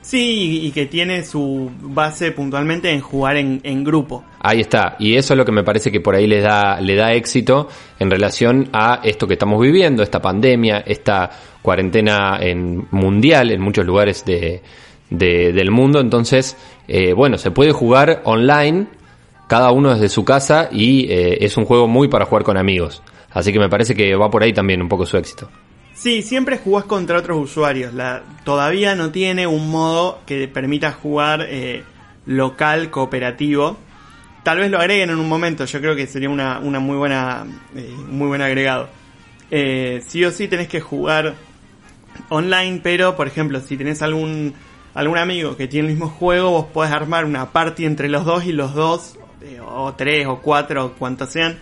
Sí, y, que tiene su base puntualmente en jugar en, en grupo. Ahí está, y eso es lo que me parece que por ahí le da, le da éxito en relación a esto que estamos viviendo, esta pandemia, esta cuarentena en, mundial en muchos lugares de, de- del mundo. Entonces, eh, bueno, se puede jugar online, cada uno desde su casa, y eh, es un juego muy para jugar con amigos. Así que me parece que va por ahí también un poco su éxito. Sí, siempre jugás contra otros usuarios. La, todavía no tiene un modo que permita jugar eh, local cooperativo. Tal vez lo agreguen en un momento. Yo creo que sería una, una muy buena, eh, muy buen agregado. Eh, sí o sí tenés que jugar online, pero por ejemplo, si tenés algún algún amigo que tiene el mismo juego, vos podés armar una party entre los dos y los dos, eh, o tres o cuatro, o cuantos sean,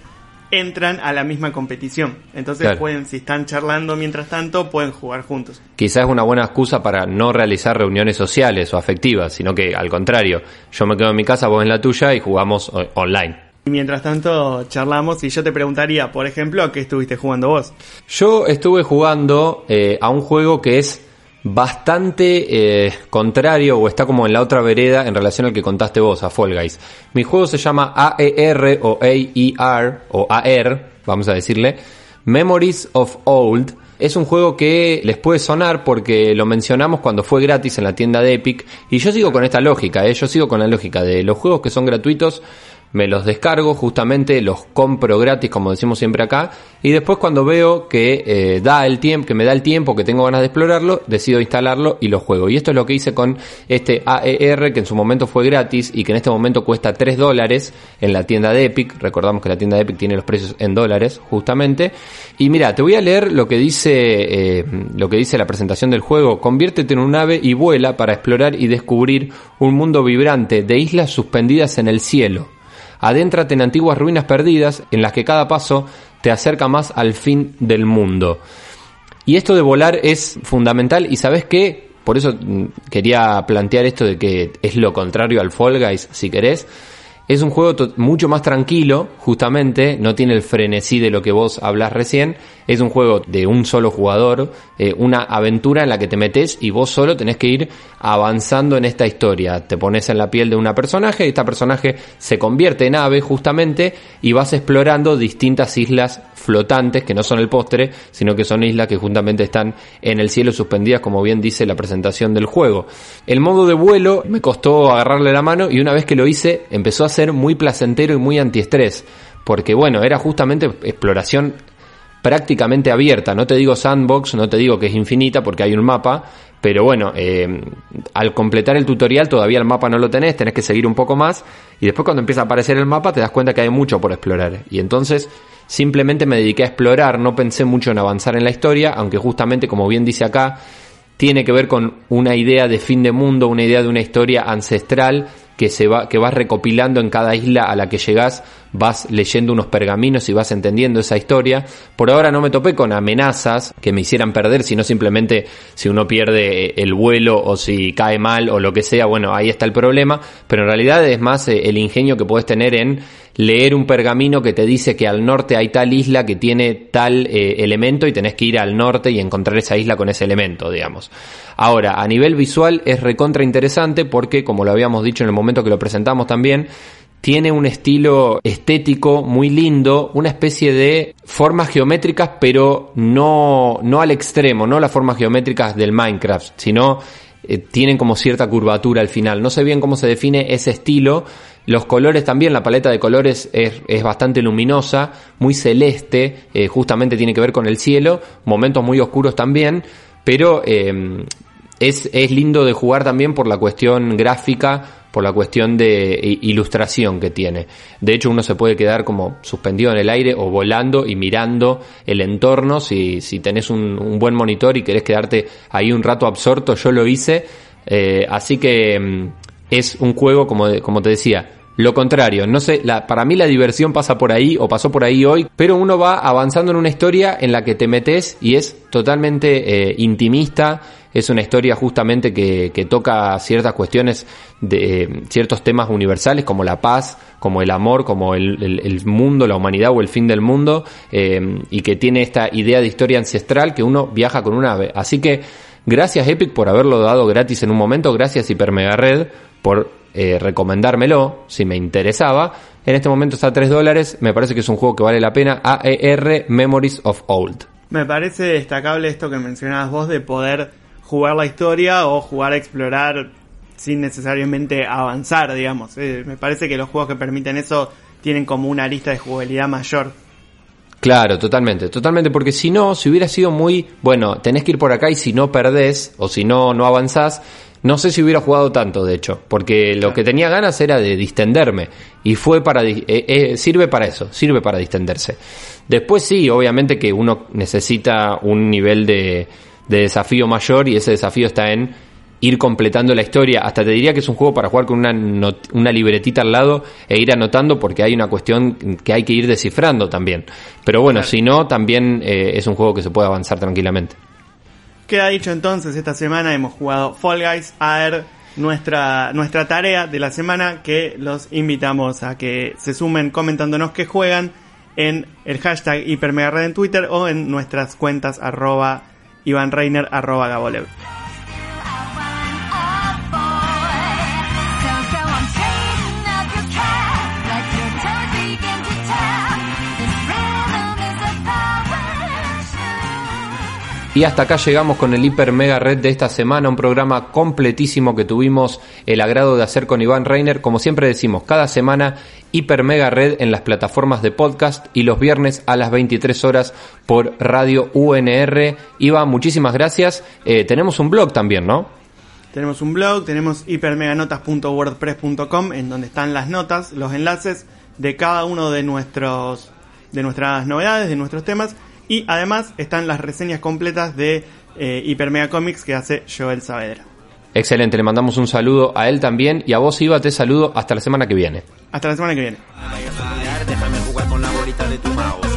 entran a la misma competición. Entonces Claro. pueden, si están charlando mientras tanto, pueden jugar juntos. Quizás es una buena excusa para no realizar reuniones sociales o afectivas, sino que al contrario, yo me quedo en mi casa, vos en la tuya y jugamos online. Y mientras tanto charlamos y yo te preguntaría, por ejemplo, ¿a qué estuviste jugando vos? Yo estuve jugando eh, a un juego que es bastante eh, contrario o está como en la otra vereda en relación al que contaste vos, a Fall Guys. Mi juego se llama AER o AER o AR, vamos a decirle, Memories of Old. Es un juego que les puede sonar porque lo mencionamos cuando fue gratis en la tienda de Epic y yo sigo con esta lógica, ¿eh? yo sigo con la lógica de los juegos que son gratuitos me los descargo, justamente los compro gratis, como decimos siempre acá, y después cuando veo que eh, da el tiempo, que me da el tiempo, que tengo ganas de explorarlo, decido instalarlo y lo juego. Y esto es lo que hice con este AER, que en su momento fue gratis y que en este momento cuesta 3 dólares en la tienda de Epic. Recordamos que la tienda de Epic tiene los precios en dólares, justamente. Y mira, te voy a leer lo que dice, eh, lo que dice la presentación del juego. Conviértete en un ave y vuela para explorar y descubrir un mundo vibrante de islas suspendidas en el cielo. Adéntrate en antiguas ruinas perdidas en las que cada paso te acerca más al fin del mundo. Y esto de volar es fundamental y sabes qué? Por eso mm, quería plantear esto de que es lo contrario al Fall Guys, si querés. Es un juego mucho más tranquilo, justamente, no tiene el frenesí de lo que vos hablas recién. Es un juego de un solo jugador, eh, una aventura en la que te metes y vos solo tenés que ir avanzando en esta historia. Te pones en la piel de una personaje y esta personaje se convierte en ave, justamente, y vas explorando distintas islas flotantes que no son el postre, sino que son islas que justamente están en el cielo suspendidas, como bien dice la presentación del juego. El modo de vuelo me costó agarrarle la mano y una vez que lo hice empezó a ser muy placentero y muy antiestrés, porque bueno, era justamente exploración prácticamente abierta. No te digo sandbox, no te digo que es infinita porque hay un mapa, pero bueno, eh, al completar el tutorial todavía el mapa no lo tenés, tenés que seguir un poco más y después cuando empieza a aparecer el mapa te das cuenta que hay mucho por explorar. Y entonces simplemente me dediqué a explorar, no pensé mucho en avanzar en la historia, aunque justamente como bien dice acá, tiene que ver con una idea de fin de mundo, una idea de una historia ancestral que se va, que vas recopilando en cada isla a la que llegás, vas leyendo unos pergaminos y vas entendiendo esa historia. Por ahora no me topé con amenazas que me hicieran perder, sino simplemente si uno pierde el vuelo o si cae mal o lo que sea, bueno, ahí está el problema, pero en realidad es más eh, el ingenio que puedes tener en leer un pergamino que te dice que al norte hay tal isla que tiene tal eh, elemento y tenés que ir al norte y encontrar esa isla con ese elemento, digamos. Ahora, a nivel visual es recontra interesante porque, como lo habíamos dicho en el momento que lo presentamos también, tiene un estilo estético muy lindo, una especie de formas geométricas, pero no, no al extremo, no las formas geométricas del Minecraft, sino eh, tienen como cierta curvatura al final. No sé bien cómo se define ese estilo. Los colores también, la paleta de colores es, es bastante luminosa, muy celeste, eh, justamente tiene que ver con el cielo, momentos muy oscuros también, pero eh, es, es lindo de jugar también por la cuestión gráfica, por la cuestión de ilustración que tiene. De hecho, uno se puede quedar como suspendido en el aire o volando y mirando el entorno. Si, si tenés un, buen monitor y querés quedarte ahí un rato absorto, yo lo hice. Eh, así que mm, es un juego, como, como te decía, lo contrario, no sé, la, para mí la diversión pasa por ahí o pasó por ahí hoy, pero uno va avanzando en una historia en la que te metes y es totalmente eh, intimista, es una historia justamente que, que toca ciertas cuestiones de eh, ciertos temas universales como la paz, como el amor, como el, el, mundo, la humanidad o el fin del mundo, eh, y que tiene esta idea de historia ancestral que uno viaja con un ave. Así que gracias Epic por haberlo dado gratis en un momento, gracias Hyper Mega Red por eh, recomendármelo si me interesaba. En este momento está a 3 dólares, me parece que es un juego que vale la pena. AER Memories of Old. Me parece destacable esto que mencionabas vos de poder jugar la historia o jugar a explorar sin necesariamente avanzar, digamos. Eh, me parece que los juegos que permiten eso tienen como una lista de jugabilidad mayor. Claro, totalmente, totalmente, porque si no, si hubiera sido muy, bueno, tenés que ir por acá y si no perdés o si no, no avanzás, no sé si hubiera jugado tanto, de hecho, porque lo que tenía ganas era de distenderme y fue para, eh, eh, sirve para eso, sirve para distenderse. Después sí, obviamente que uno necesita un nivel de, de desafío mayor y ese desafío está en ir completando la historia. Hasta te diría que es un juego para jugar con una, una libretita al lado e ir anotando porque hay una cuestión que hay que ir descifrando también. Pero bueno, si no, también eh, es un juego que se puede avanzar tranquilamente. Queda dicho entonces, esta semana hemos jugado Fall Guys a nuestra, nuestra tarea de la semana que los invitamos a que se sumen comentándonos que juegan en el hashtag hipermegared en Twitter o en nuestras cuentas arroba Iván Reiner, arroba Gabolev. Y hasta acá llegamos con el Hiper Mega Red de esta semana, un programa completísimo que tuvimos el agrado de hacer con Iván Reiner. Como siempre decimos, cada semana Hiper Mega Red en las plataformas de podcast y los viernes a las 23 horas por Radio UNR. Iván, muchísimas gracias. Eh, tenemos un blog también, ¿no? Tenemos un blog, tenemos hipermeganotas.wordpress.com en donde están las notas, los enlaces de cada uno de nuestros de nuestras novedades, de nuestros temas y además están las reseñas completas de eh, Hipermega Comics que hace Joel Saavedra. Excelente, le mandamos un saludo a él también y a vos Iba te saludo hasta la semana que viene. Hasta la semana que viene. Déjame jugar con la bolita de tu mouse.